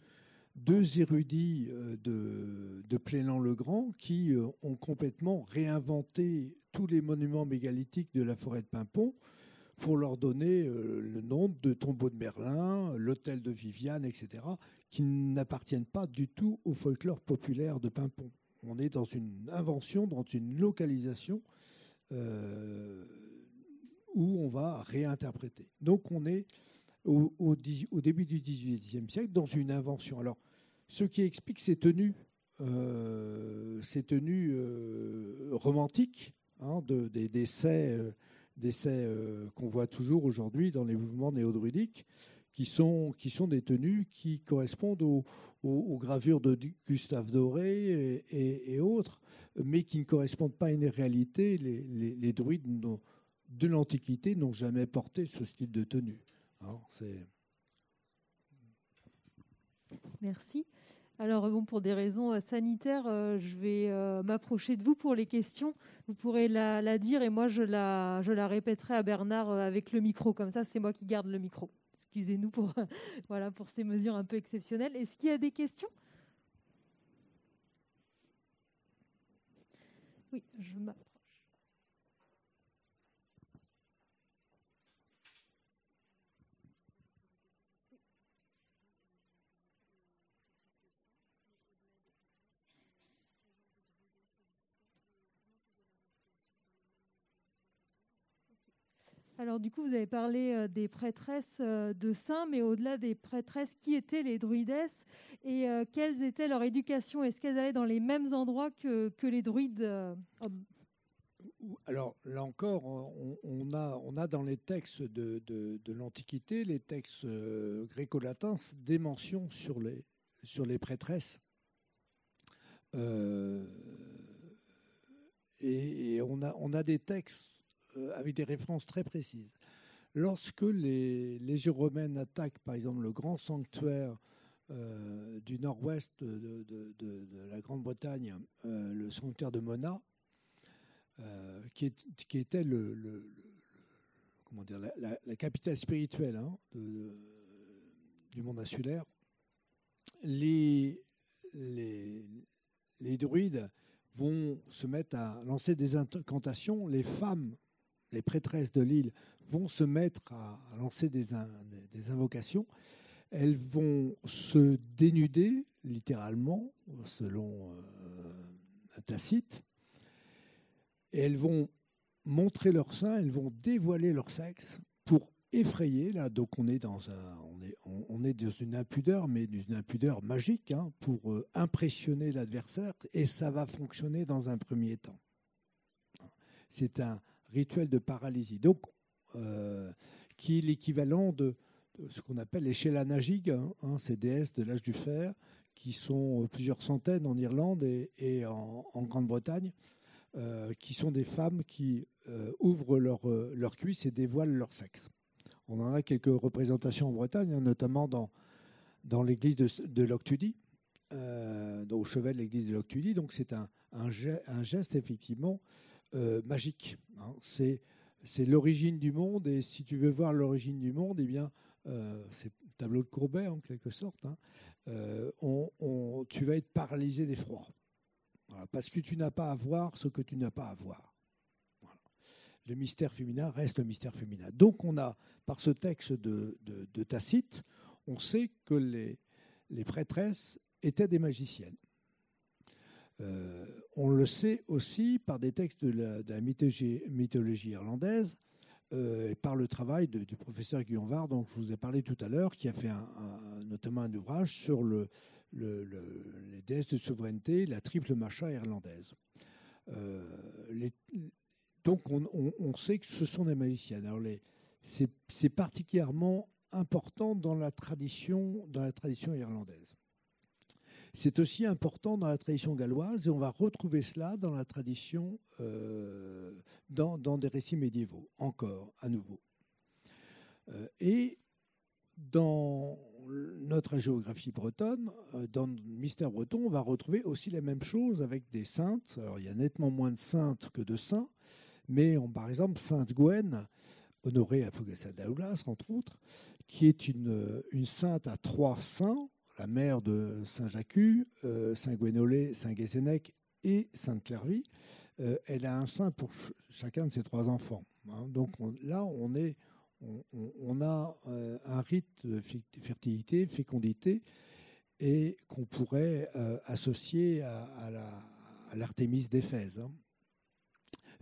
deux érudits euh, de, de Plélan-le-Grand qui euh, ont complètement réinventé tous les monuments mégalithiques de la forêt de Pimpon pour leur donner euh, le nom de tombeau de Merlin, l'hôtel de Viviane, etc., qui n'appartiennent pas du tout au folklore populaire de Pimpon. On est dans une invention, dans une localisation où on va réinterpréter. Donc on est au, début du XVIIIe siècle dans une invention. Alors, ce qui explique ces tenues, euh, ces tenues euh, romantiques, hein, de, des décès, euh, qu'on voit toujours aujourd'hui dans les mouvements néo-druidiques, qui sont, des tenues qui correspondent aux, gravures de Gustave Doré et, autres, mais qui ne correspondent pas à une réalité. Les druides de l'Antiquité n'ont jamais porté ce style de tenue. Merci. Alors, bon, pour des raisons euh, sanitaires, euh, je vais euh, m'approcher de vous pour les questions. Vous pourrez la, dire et moi, je la, je la répéterai à Bernard avec le micro. Comme ça, c'est moi qui garde le micro. Excusez-nous pour, voilà, pour ces mesures un peu exceptionnelles. Est-ce qu'il y a des questions? Oui, je m'approche. Alors du coup, vous avez parlé euh, des prêtresses euh, de saints, mais au-delà des prêtresses, qui étaient les druidesses et euh, quelles étaient leur éducation? Est-ce qu'elles allaient dans les mêmes endroits que, les druides alors là encore, on, a, dans les textes de, l'Antiquité, les textes gréco-latins, des mentions sur les, prêtresses. et, on, a, des textes avec des références très précises. Lorsque les légions romaines attaquent, par exemple, le grand sanctuaire euh, du nord-ouest de, la Grande-Bretagne, euh, le sanctuaire de Mona, qui, était la, capitale spirituelle hein, du monde insulaire, les druides vont se mettre à lancer des incantations. Les femmes les prêtresses de l'île vont se mettre à, lancer des, invocations. Elles vont se dénuder, littéralement, selon euh, Tacite, et elles vont montrer leur sein, elles vont dévoiler leur sexe pour effrayer. Là, donc on est dans un, on est, on, est dans une impudeur, mais d'une impudeur magique, hein, pour euh, impressionner l'adversaire, et ça va fonctionner dans un premier temps. C'est un, rituel de paralysie. Donc, euh, qui est l'équivalent de, ce qu'on appelle les Shelanagig, hein, hein, ces déesses de l'âge du fer, qui sont plusieurs centaines en Irlande et, en, Grande-Bretagne, euh, qui sont des femmes qui euh, ouvrent leurs leur cuisses et dévoilent leur sexe. On en a quelques représentations en Bretagne, hein, notamment dans, dans l'église de, de Loctudie, au chevet de l'église de Loctudie. Donc c'est un, un, geste, effectivement euh, magique. Hein. C'est l'origine du monde et si tu veux voir l'origine du monde, eh bien, euh, c'est tableau de Courbet en quelque sorte. Hein. Euh, tu vas être paralysé d'effroi. parce que tu n'as pas à voir ce que tu n'as pas à voir. Le mystère féminin reste le mystère féminin. Donc on a, par ce texte de, Tacite, on sait que les, les prêtresses étaient des magiciennes. Euh, on le sait aussi par des textes de la, mythologie, irlandaise euh, et par le travail du professeur Guillaume Var, dont je vous ai parlé tout à l'heure, qui a fait notamment un ouvrage sur le, les déesses de souveraineté, la triple macha irlandaise. Euh, donc on, sait que ce sont des magiciennes. Alors c'est particulièrement important dans la tradition irlandaise. C'est aussi important dans la tradition galloise et on va retrouver cela dans la tradition, euh, dans, des récits médiévaux, encore, à nouveau. Euh, et dans notre géographie bretonne, euh, dans le mystère breton, on va retrouver aussi la même chose avec des saintes. Alors il y a nettement moins de saintes que de saints, mais par exemple, Sainte Gwen, honorée à Fougassa entre autres, qui est une, une sainte à trois saints, la mère de Saint-Jacques, euh, Saint-Gwenolé, Saint-Guésénec et Sainte-Clairvie, euh, elle a un saint pour chacun de ses trois enfants. Hein. Donc là, on, a euh, un rite de fertilité, fécondité, et qu'on pourrait associer à, l'Artémis d'Éphèse. Hein.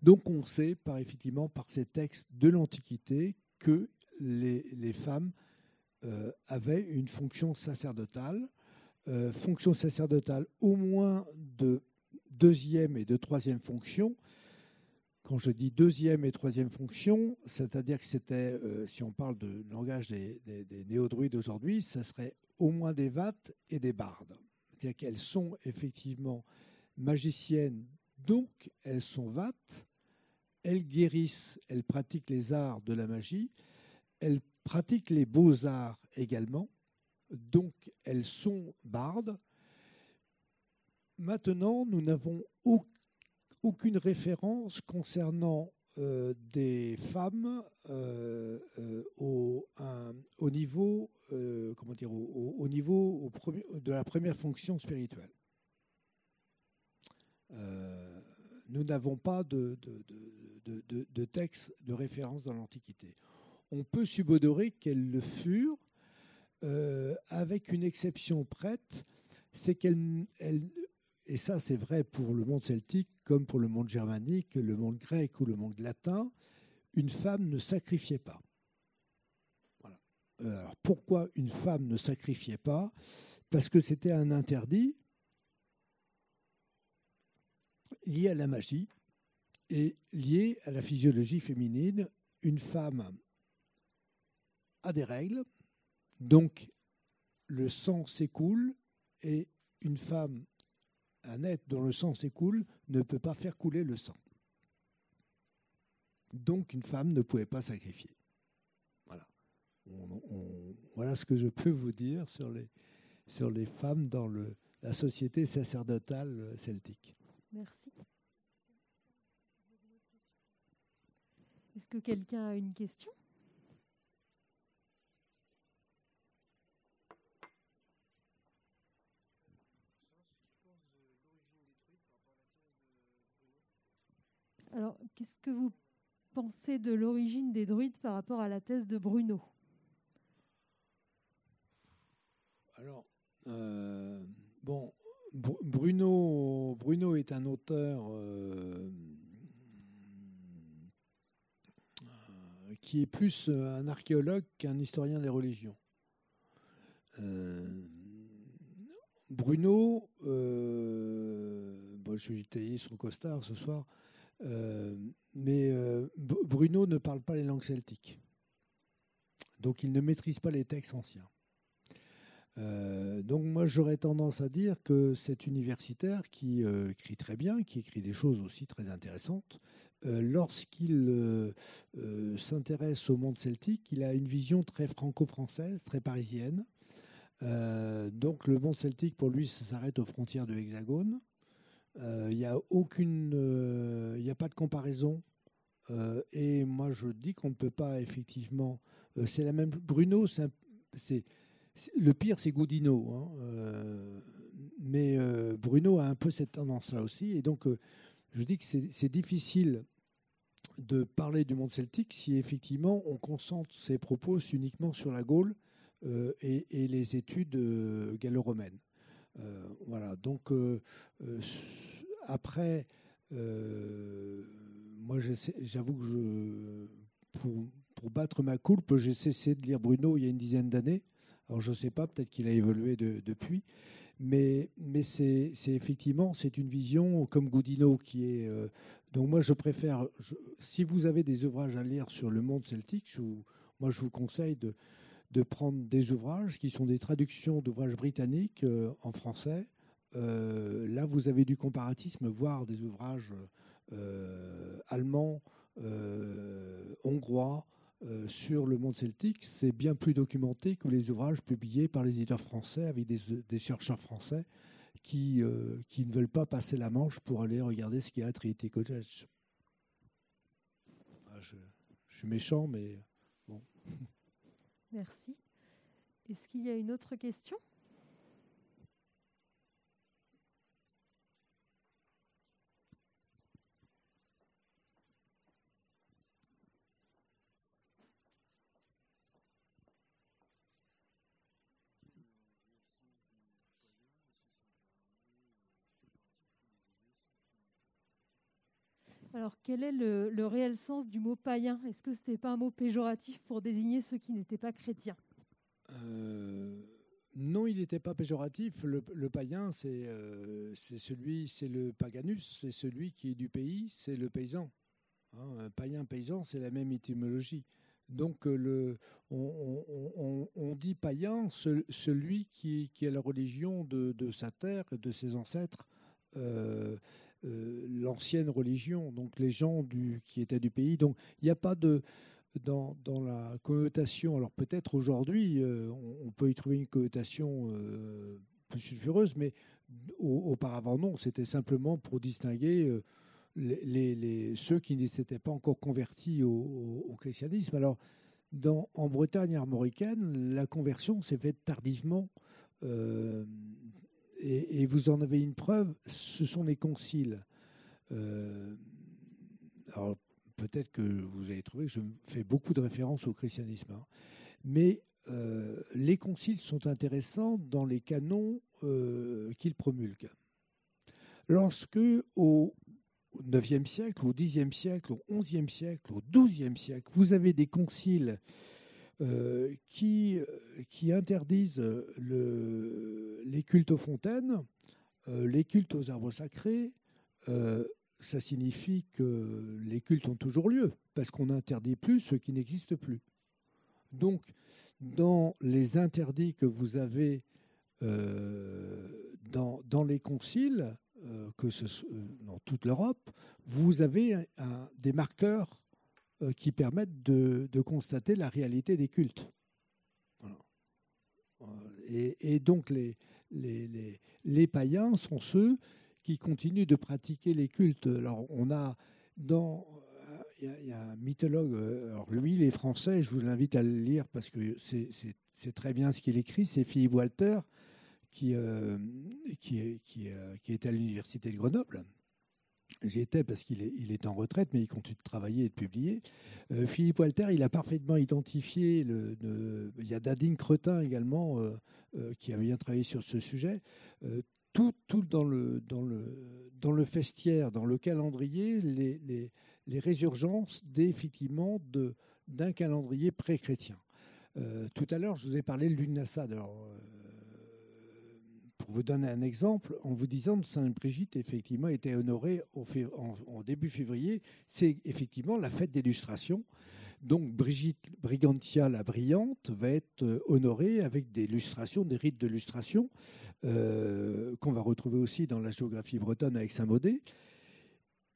Donc on sait par, effectivement par ces textes de l'Antiquité que les, femmes avait une fonction sacerdotale, euh, fonction sacerdotale au moins de deuxième et de troisième fonction. Quand je dis deuxième et troisième fonction, c'est-à-dire que c'était, euh, si on parle de langage des, des, néo-druides aujourd'hui, ce serait au moins des vates et des bardes. C'est-à-dire qu'elles sont effectivement magiciennes, donc elles sont vates, elles guérissent, elles pratiquent les arts de la magie, elles pratiquent les beaux-arts également, donc elles sont bardes. Maintenant, nous n'avons aucune référence concernant euh, des femmes euh, euh, au, au, niveau, comment dire, au, niveau de la première fonction spirituelle. nous n'avons pas de texte de référence dans l'Antiquité on peut subodorer qu'elles le furent, euh, avec une exception prête, c'est qu'elles, et ça c'est vrai pour le monde celtique comme pour le monde germanique, le monde grec ou le monde latin, une femme ne sacrifiait pas. Alors pourquoi une femme ne sacrifiait pas? Parce que c'était un interdit lié à la magie et lié à la physiologie féminine. Une femme des règles, donc le sang s'écoule et une femme, un être dont le sang s'écoule, ne peut pas faire couler le sang. Donc une femme ne pouvait pas sacrifier. Voilà. voilà ce que je peux vous dire sur les, sur les femmes dans le, la société sacerdotale celtique. Merci. Est-ce que quelqu'un a une question? Alors, qu'est-ce que vous pensez de l'origine des druides par rapport à la thèse de Bruno? Alors, euh, bon, Bruno, Bruno est un auteur euh, qui est plus un archéologue qu'un historien des religions. Euh, Bruno, je suis taillé sur costard ce soir. Euh, mais euh, Bruno ne parle pas les langues celtiques. Donc il ne maîtrise pas les textes anciens. Euh, donc moi j'aurais tendance à dire que cet universitaire qui écrit très bien, qui écrit des choses aussi très intéressantes, lorsqu'il s'intéresse au monde celtique, il a une vision très franco-française, très parisienne. donc le monde celtique pour lui s'arrête aux frontières de l'Hexagone. Il euh, n'y a aucune, il euh, n'y a pas de comparaison. Euh, et moi, je dis qu'on ne peut pas effectivement. c'est la même. Bruno, c'est le pire, c'est Goudino. Hein, mais Bruno a un peu cette tendance-là aussi. Et donc, je dis que c'est difficile de parler du monde celtique si effectivement on concentre ses propos uniquement sur la Gaule et, les études gallo-romaines. Voilà, donc après, moi j'avoue que pour, pour battre ma coulpe, j'ai cessé de lire Bruno il y a une dizaine d'années. Alors je ne sais pas, peut-être qu'il a évolué depuis, mais, mais c'est effectivement c'est une vision comme Goudinot qui est. Euh, donc moi je préfère. si vous avez des ouvrages à lire sur le monde celtique, moi je vous conseille de, de prendre des ouvrages qui sont des traductions d'ouvrages britanniques euh, en français. Euh, là vous avez du comparatisme, voire des ouvrages allemands, hongrois. Euh, sur le monde celtique, c'est bien plus documenté que les ouvrages publiés par les éditeurs français avec des, chercheurs français qui, euh, ne veulent pas passer la Manche pour aller regarder ce qu'il y a à Trinity College. Ah, je, suis méchant, mais bon. Merci. Est-ce qu'il y a une autre question? Alors, quel est le, réel sens du mot païen? Est-ce que ce n'était pas un mot péjoratif pour désigner ceux qui n'étaient pas chrétiens? Euh, Non, il n'était pas péjoratif. Le, païen, euh, c'est celui, c'est le paganus, c'est celui qui est du pays, c'est le paysan. Hein, païen, paysan, c'est la même étymologie. Donc, euh, on, dit païen, celui qui, qui, a la religion de, sa terre, de ses ancêtres. Euh, l'ancienne religion, donc les gens du, qui étaient du pays. Donc il n'y a pas de dans, dans, la connotation. Alors peut-être aujourd'hui, euh, on, peut y trouver une connotation euh, plus sulfureuse, mais auparavant non. C'était simplement pour distinguer les, les, ceux qui ne s'étaient pas encore convertis au, au, christianisme. Alors dans, en Bretagne armoricaine, la conversion s'est faite tardivement et, vous en avez une preuve, ce sont les conciles. Euh, alors peut-être que vous avez trouvé que je fais beaucoup de références au christianisme, hein. mais euh, les conciles sont intéressants dans les canons euh, qu'ils promulguent. Lorsque au IXe siècle, au Xe siècle, au XIe siècle, au XIIe siècle, vous avez des conciles euh, qui, euh, qui interdisent le, les cultes aux fontaines, euh, les cultes aux arbres sacrés. ça signifie que les cultes ont toujours lieu, parce qu'on n'interdit plus ce qui n'existe plus. Donc, dans les interdits que vous avez dans, les conciles, que ce, dans toute l'Europe, vous avez des marqueurs euh, qui permettent de, constater la réalité des cultes. Euh, et, donc les, les, les, païens sont ceux qui continuent de pratiquer les cultes. Alors on a dans il y, a un mythologue, euh, alors lui il est français, je vous l'invite à le lire parce que c'est très bien ce qu'il écrit, c'est Philippe Walter qui, qui, qui, qui est à l'université de Grenoble J'y étais parce qu'il est, en retraite, mais il continue de travailler et de publier. Euh, Philippe Walter, il a parfaitement identifié. Le, il y a Dadine Cretin également euh, euh, qui a bien travaillé sur ce sujet. tout, tout dans, le, dans, le, dans le festiaire, dans le calendrier, les, les, les résurgences d'un calendrier pré-chrétien. tout à l'heure, je vous ai parlé de l'Unassad. Alors, pour vous donner un exemple, en vous disant que Sainte Brigitte effectivement était honorée au en, début février, c'est effectivement la fête d'illustration. Donc Brigitte Brigantia la brillante va être euh, honorée avec des illustrations, des rites d'illustration euh, qu'on va retrouver aussi dans la géographie bretonne avec Saint-Maudé,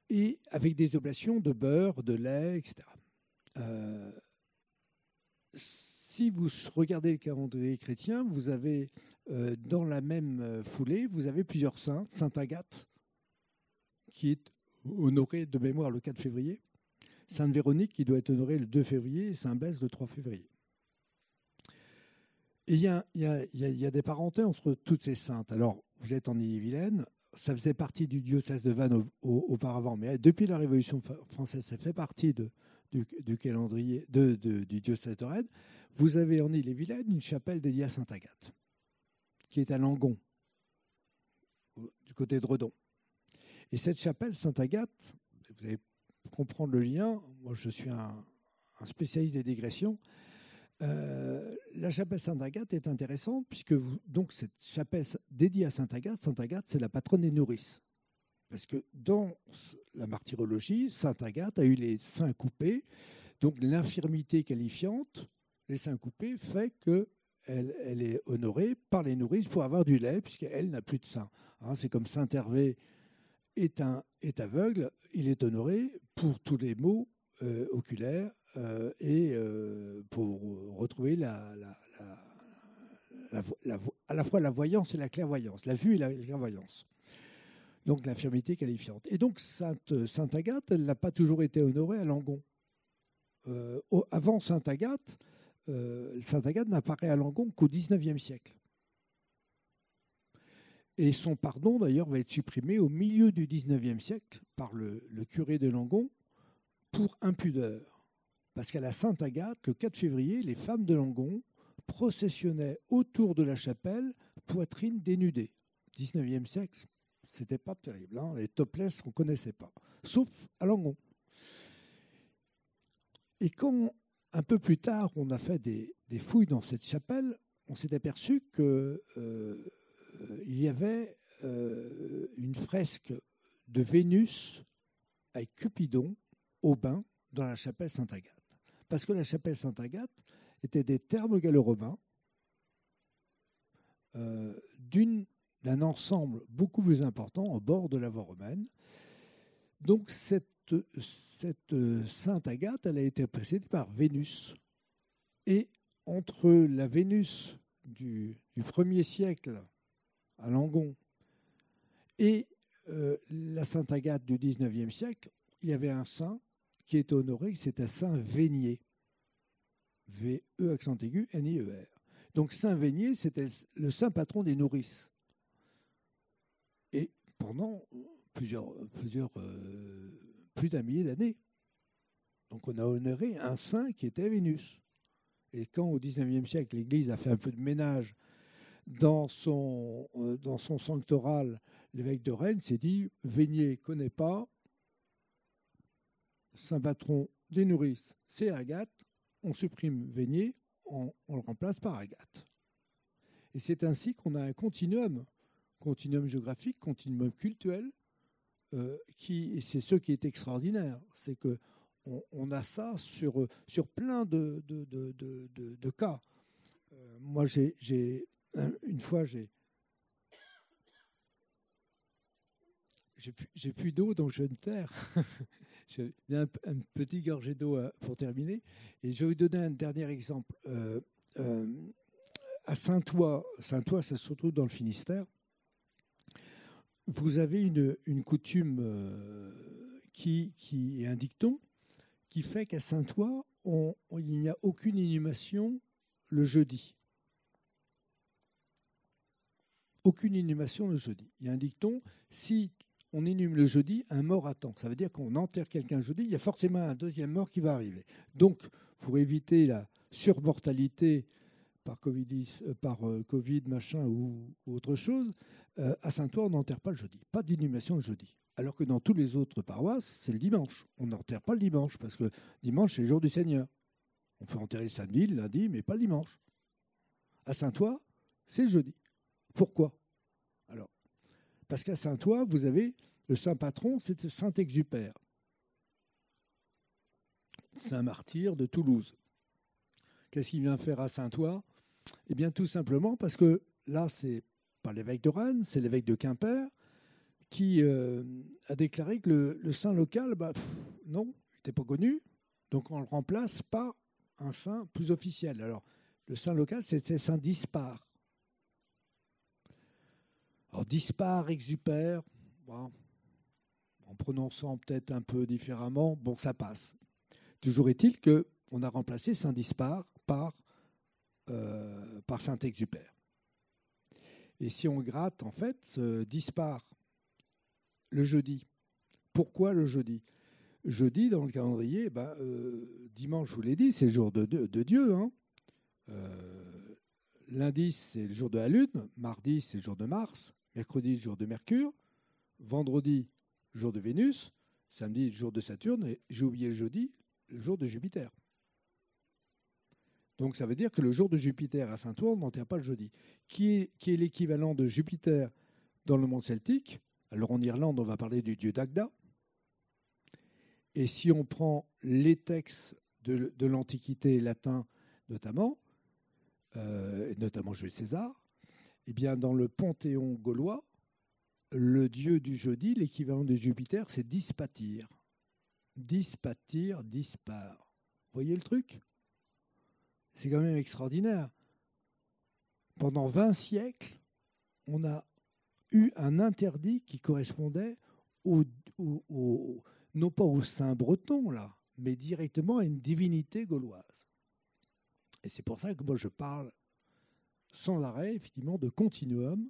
et avec des oblations de beurre, de lait, etc si vous regardez le calendrier chrétien, vous avez euh, dans la même euh, foulée, vous avez plusieurs saints. Sainte Agathe, qui est honorée de mémoire le 4 février. Sainte Véronique, qui doit être honorée le 2 février. Et Saint Bèze, le 3 février. il y, a, des parentés entre toutes ces saintes. Alors, vous êtes en Ille-et-Vilaine, ça faisait partie du diocèse de Vannes auparavant, mais depuis la Révolution française, ça fait partie du, calendrier du diocèse de Rennes. Vous avez en Ille-et-Vilaine une chapelle dédiée à Sainte Agathe, qui est à Langon, du côté de Redon. Et cette chapelle Sainte Agathe, vous allez comprendre le lien, moi je suis un, spécialiste des digressions, euh, la chapelle Sainte-Agathe est intéressante puisque donc cette chapelle dédiée à Sainte-Agathe, Sainte-Agathe c'est la patronne des nourrices. Parce que dans la martyrologie, Sainte-Agathe a eu les seins coupés, donc l'infirmité qualifiante, les seins coupés, fait que elle, est honorée par les nourrices pour avoir du lait, puisqu'elle n'a plus de seins. Hein, c'est comme Saint Hervé est aveugle, il est honoré pour tous les maux euh, oculaires euh, et euh, pour retrouver la, à la fois la voyance et la clairvoyance, la vue et la clairvoyance. Donc l'infirmité qualifiante. Et donc Sainte, Sainte Agathe, elle n'a pas toujours été honorée à Langon. avant Sainte Agathe, Sainte Agathe n'apparaît à Langon qu'au XIXe siècle. Et son pardon, d'ailleurs, va être supprimé au milieu du XIXe siècle par le, curé de Langon pour impudeur. Parce qu'à la Sainte Agathe, le 4 février, les femmes de Langon processionnaient autour de la chapelle, poitrine dénudée. 19e siècle, c'était pas terrible. Hein. les topless, on ne connaissait pas. Sauf à Langon. Et quand, un peu plus tard, on a fait des, fouilles dans cette chapelle, on s'est aperçu que euh, y avait euh, une fresque de Vénus avec Cupidon au bain dans la chapelle Sainte-Agathe. Parce que la chapelle Sainte-Agathe était des termes gallo-romains euh, d'un ensemble beaucoup plus important au bord de la voie romaine. Donc cette, Sainte Agathe, elle a été précédée par Vénus. Et entre la Vénus du, du 1er siècle à Langon. Et euh, la Sainte Agathe du XIXe siècle, il y avait un saint qui était honoré, c'était Saint Vénier. V-E accent aigu, N-I-E-R. Donc Saint Vénier, c'était le saint patron des nourrices. Et pendant euh, plus d'un millier d'années. Donc on a honoré un saint qui était Vénus. Et quand au XIXe siècle, l'Église a fait un peu de ménage dans son, euh, dans sanctoral, l'évêque de Rennes s'est dit Vénier connaît pas, saint patron des nourrices, c'est Agathe, on supprime Vénier, on, le remplace par Agathe. Et c'est ainsi qu'on a un continuum, continuum géographique, continuum culturel, euh, qui, c'est ce qui est extraordinaire, c'est que on, a ça sur, sur plein de, de, de, de cas. Euh, moi, j'ai une fois, j'ai j'ai plus, d'eau, donc je vais me taire. j'ai un, un, petit gorgée d'eau euh, pour terminer. Et je vais vous donner un dernier exemple. À Saint-Ouen, Saint-Ouen, ça se trouve dans le Finistère. Vous avez une, coutume qui, qui, est un dicton qui fait qu'à Saint-Ouen, il n'y a aucune inhumation le jeudi aucune inhumation le jeudi. Il y a un dicton, si on inhume le jeudi, un mort attend. Ça veut dire qu'on enterre quelqu'un jeudi, il y a forcément un deuxième mort qui va arriver. Donc, pour éviter la surmortalité par Covid, euh, par euh, COVID machin ou, autre chose, euh, à Saint-Ouen, on n'enterre pas le jeudi. Pas d'inhumation le jeudi. Alors que dans tous les autres paroisses, c'est le dimanche. On n'enterre pas le dimanche, parce que dimanche, c'est le jour du Seigneur. On peut enterrer le samedi, le lundi, mais pas le dimanche. À Saint-Ouen, c'est le jeudi. Pourquoi? Alors, parce qu'à Saint-Ouen, vous avez le saint patron, c'est Saint-Exupère, saint martyr de Toulouse. Qu'est-ce qu'il vient faire à Saint-Ouen? Eh bien, tout simplement parce que là, c'est l'évêque de Rennes, c'est l'évêque de Quimper qui euh, a déclaré que le, saint local, bah, non, il n'était pas connu, donc on le remplace par un saint plus officiel. Alors, le saint local, c'était Saint Dispar. Alors, dispar, exupère, en prononçant peut-être un peu différemment, bon, ça passe. Toujours est-il qu'on a remplacé Saint Dispar par euh, par Saint-Exupère. Et si on gratte, en fait, disparaît le jeudi. Pourquoi le jeudi? Jeudi, dans le calendrier, ben, dimanche, je vous l'ai dit, c'est le jour de, Dieu. Hein. lundi, c'est le jour de la Lune. Mardi, c'est le jour de Mars. Mercredi, le jour de Mercure. Vendredi, jour de Vénus. Samedi, jour de Saturne. Et j'ai oublié le jeudi, le jour de Jupiter. Donc ça veut dire que le jour de Jupiter à Saint-Ouen, on n'enterre pas le jeudi. Qui est, qui est l'équivalent de Jupiter dans le monde celtique? Alors en Irlande, on va parler du dieu Dagda. Et si on prend les textes de, l'Antiquité latin notamment, euh, notamment Jules César, eh bien dans le panthéon gaulois, le dieu du jeudi, l'équivalent de Jupiter, c'est Dispatir. Dispatir, dispar. Voyez le truc? C'est quand même extraordinaire. Pendant 20 siècles, on a eu un interdit qui correspondait non pas au saint breton, là, mais directement à une divinité gauloise. Et c'est pour ça que moi je parle sans arrêt, effectivement, de continuum,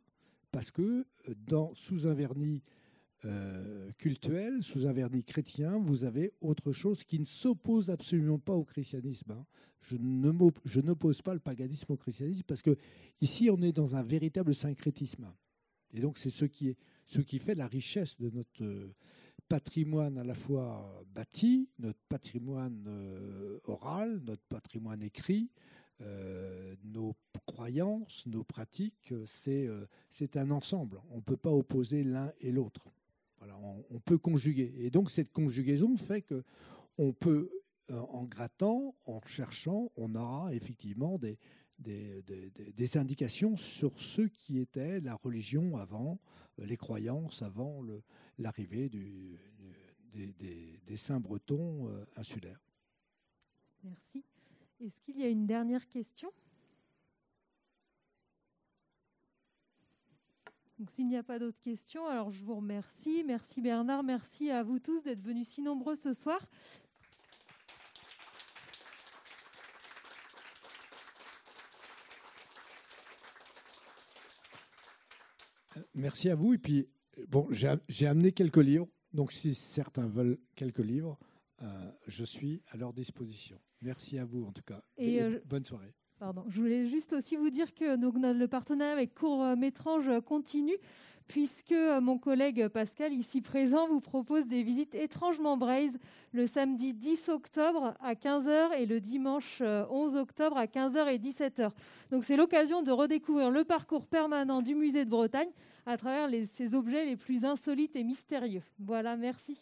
parce que euh, dans, sous un vernis euh, sous un vernis chrétien, vous avez autre chose qui ne s'oppose absolument pas au christianisme. Hein. Je, n'oppose pas le paganisme au christianisme parce que ici on est dans un véritable syncrétisme. Et donc c'est ce qui, est, ce qui fait la richesse de notre euh, patrimoine à la fois bâti, notre patrimoine oral, notre patrimoine écrit, euh, nos croyances, nos pratiques, c'est euh, un ensemble. On ne peut pas opposer l'un et l'autre. On, peut conjuguer. Et donc cette conjugaison fait que on peut, euh, en grattant, en cherchant, on aura effectivement des, indications sur ce qui était la religion avant, les croyances avant l'arrivée des, des, saints bretons insulaires. Merci. Est-ce qu'il y a une dernière question? Donc, s'il n'y a pas d'autres questions, alors je vous remercie. Merci Bernard, merci à vous tous d'être venus si nombreux ce soir. Merci à vous. Et puis, bon, j'ai amené quelques livres. Donc, si certains veulent quelques livres, euh, je suis à leur disposition. Merci à vous en tout cas. Et, euh, bonne soirée. Je voulais juste aussi vous dire que le partenariat avec Court Métrange continue, puisque euh, mon collègue Pascal, ici présent, vous propose des visites étrangement braises le samedi 10 octobre à 15h et le dimanche 11 octobre à 15h et 17h. Donc c'est l'occasion de redécouvrir le parcours permanent du musée de Bretagne à travers ces objets les plus insolites et mystérieux. Voilà, merci.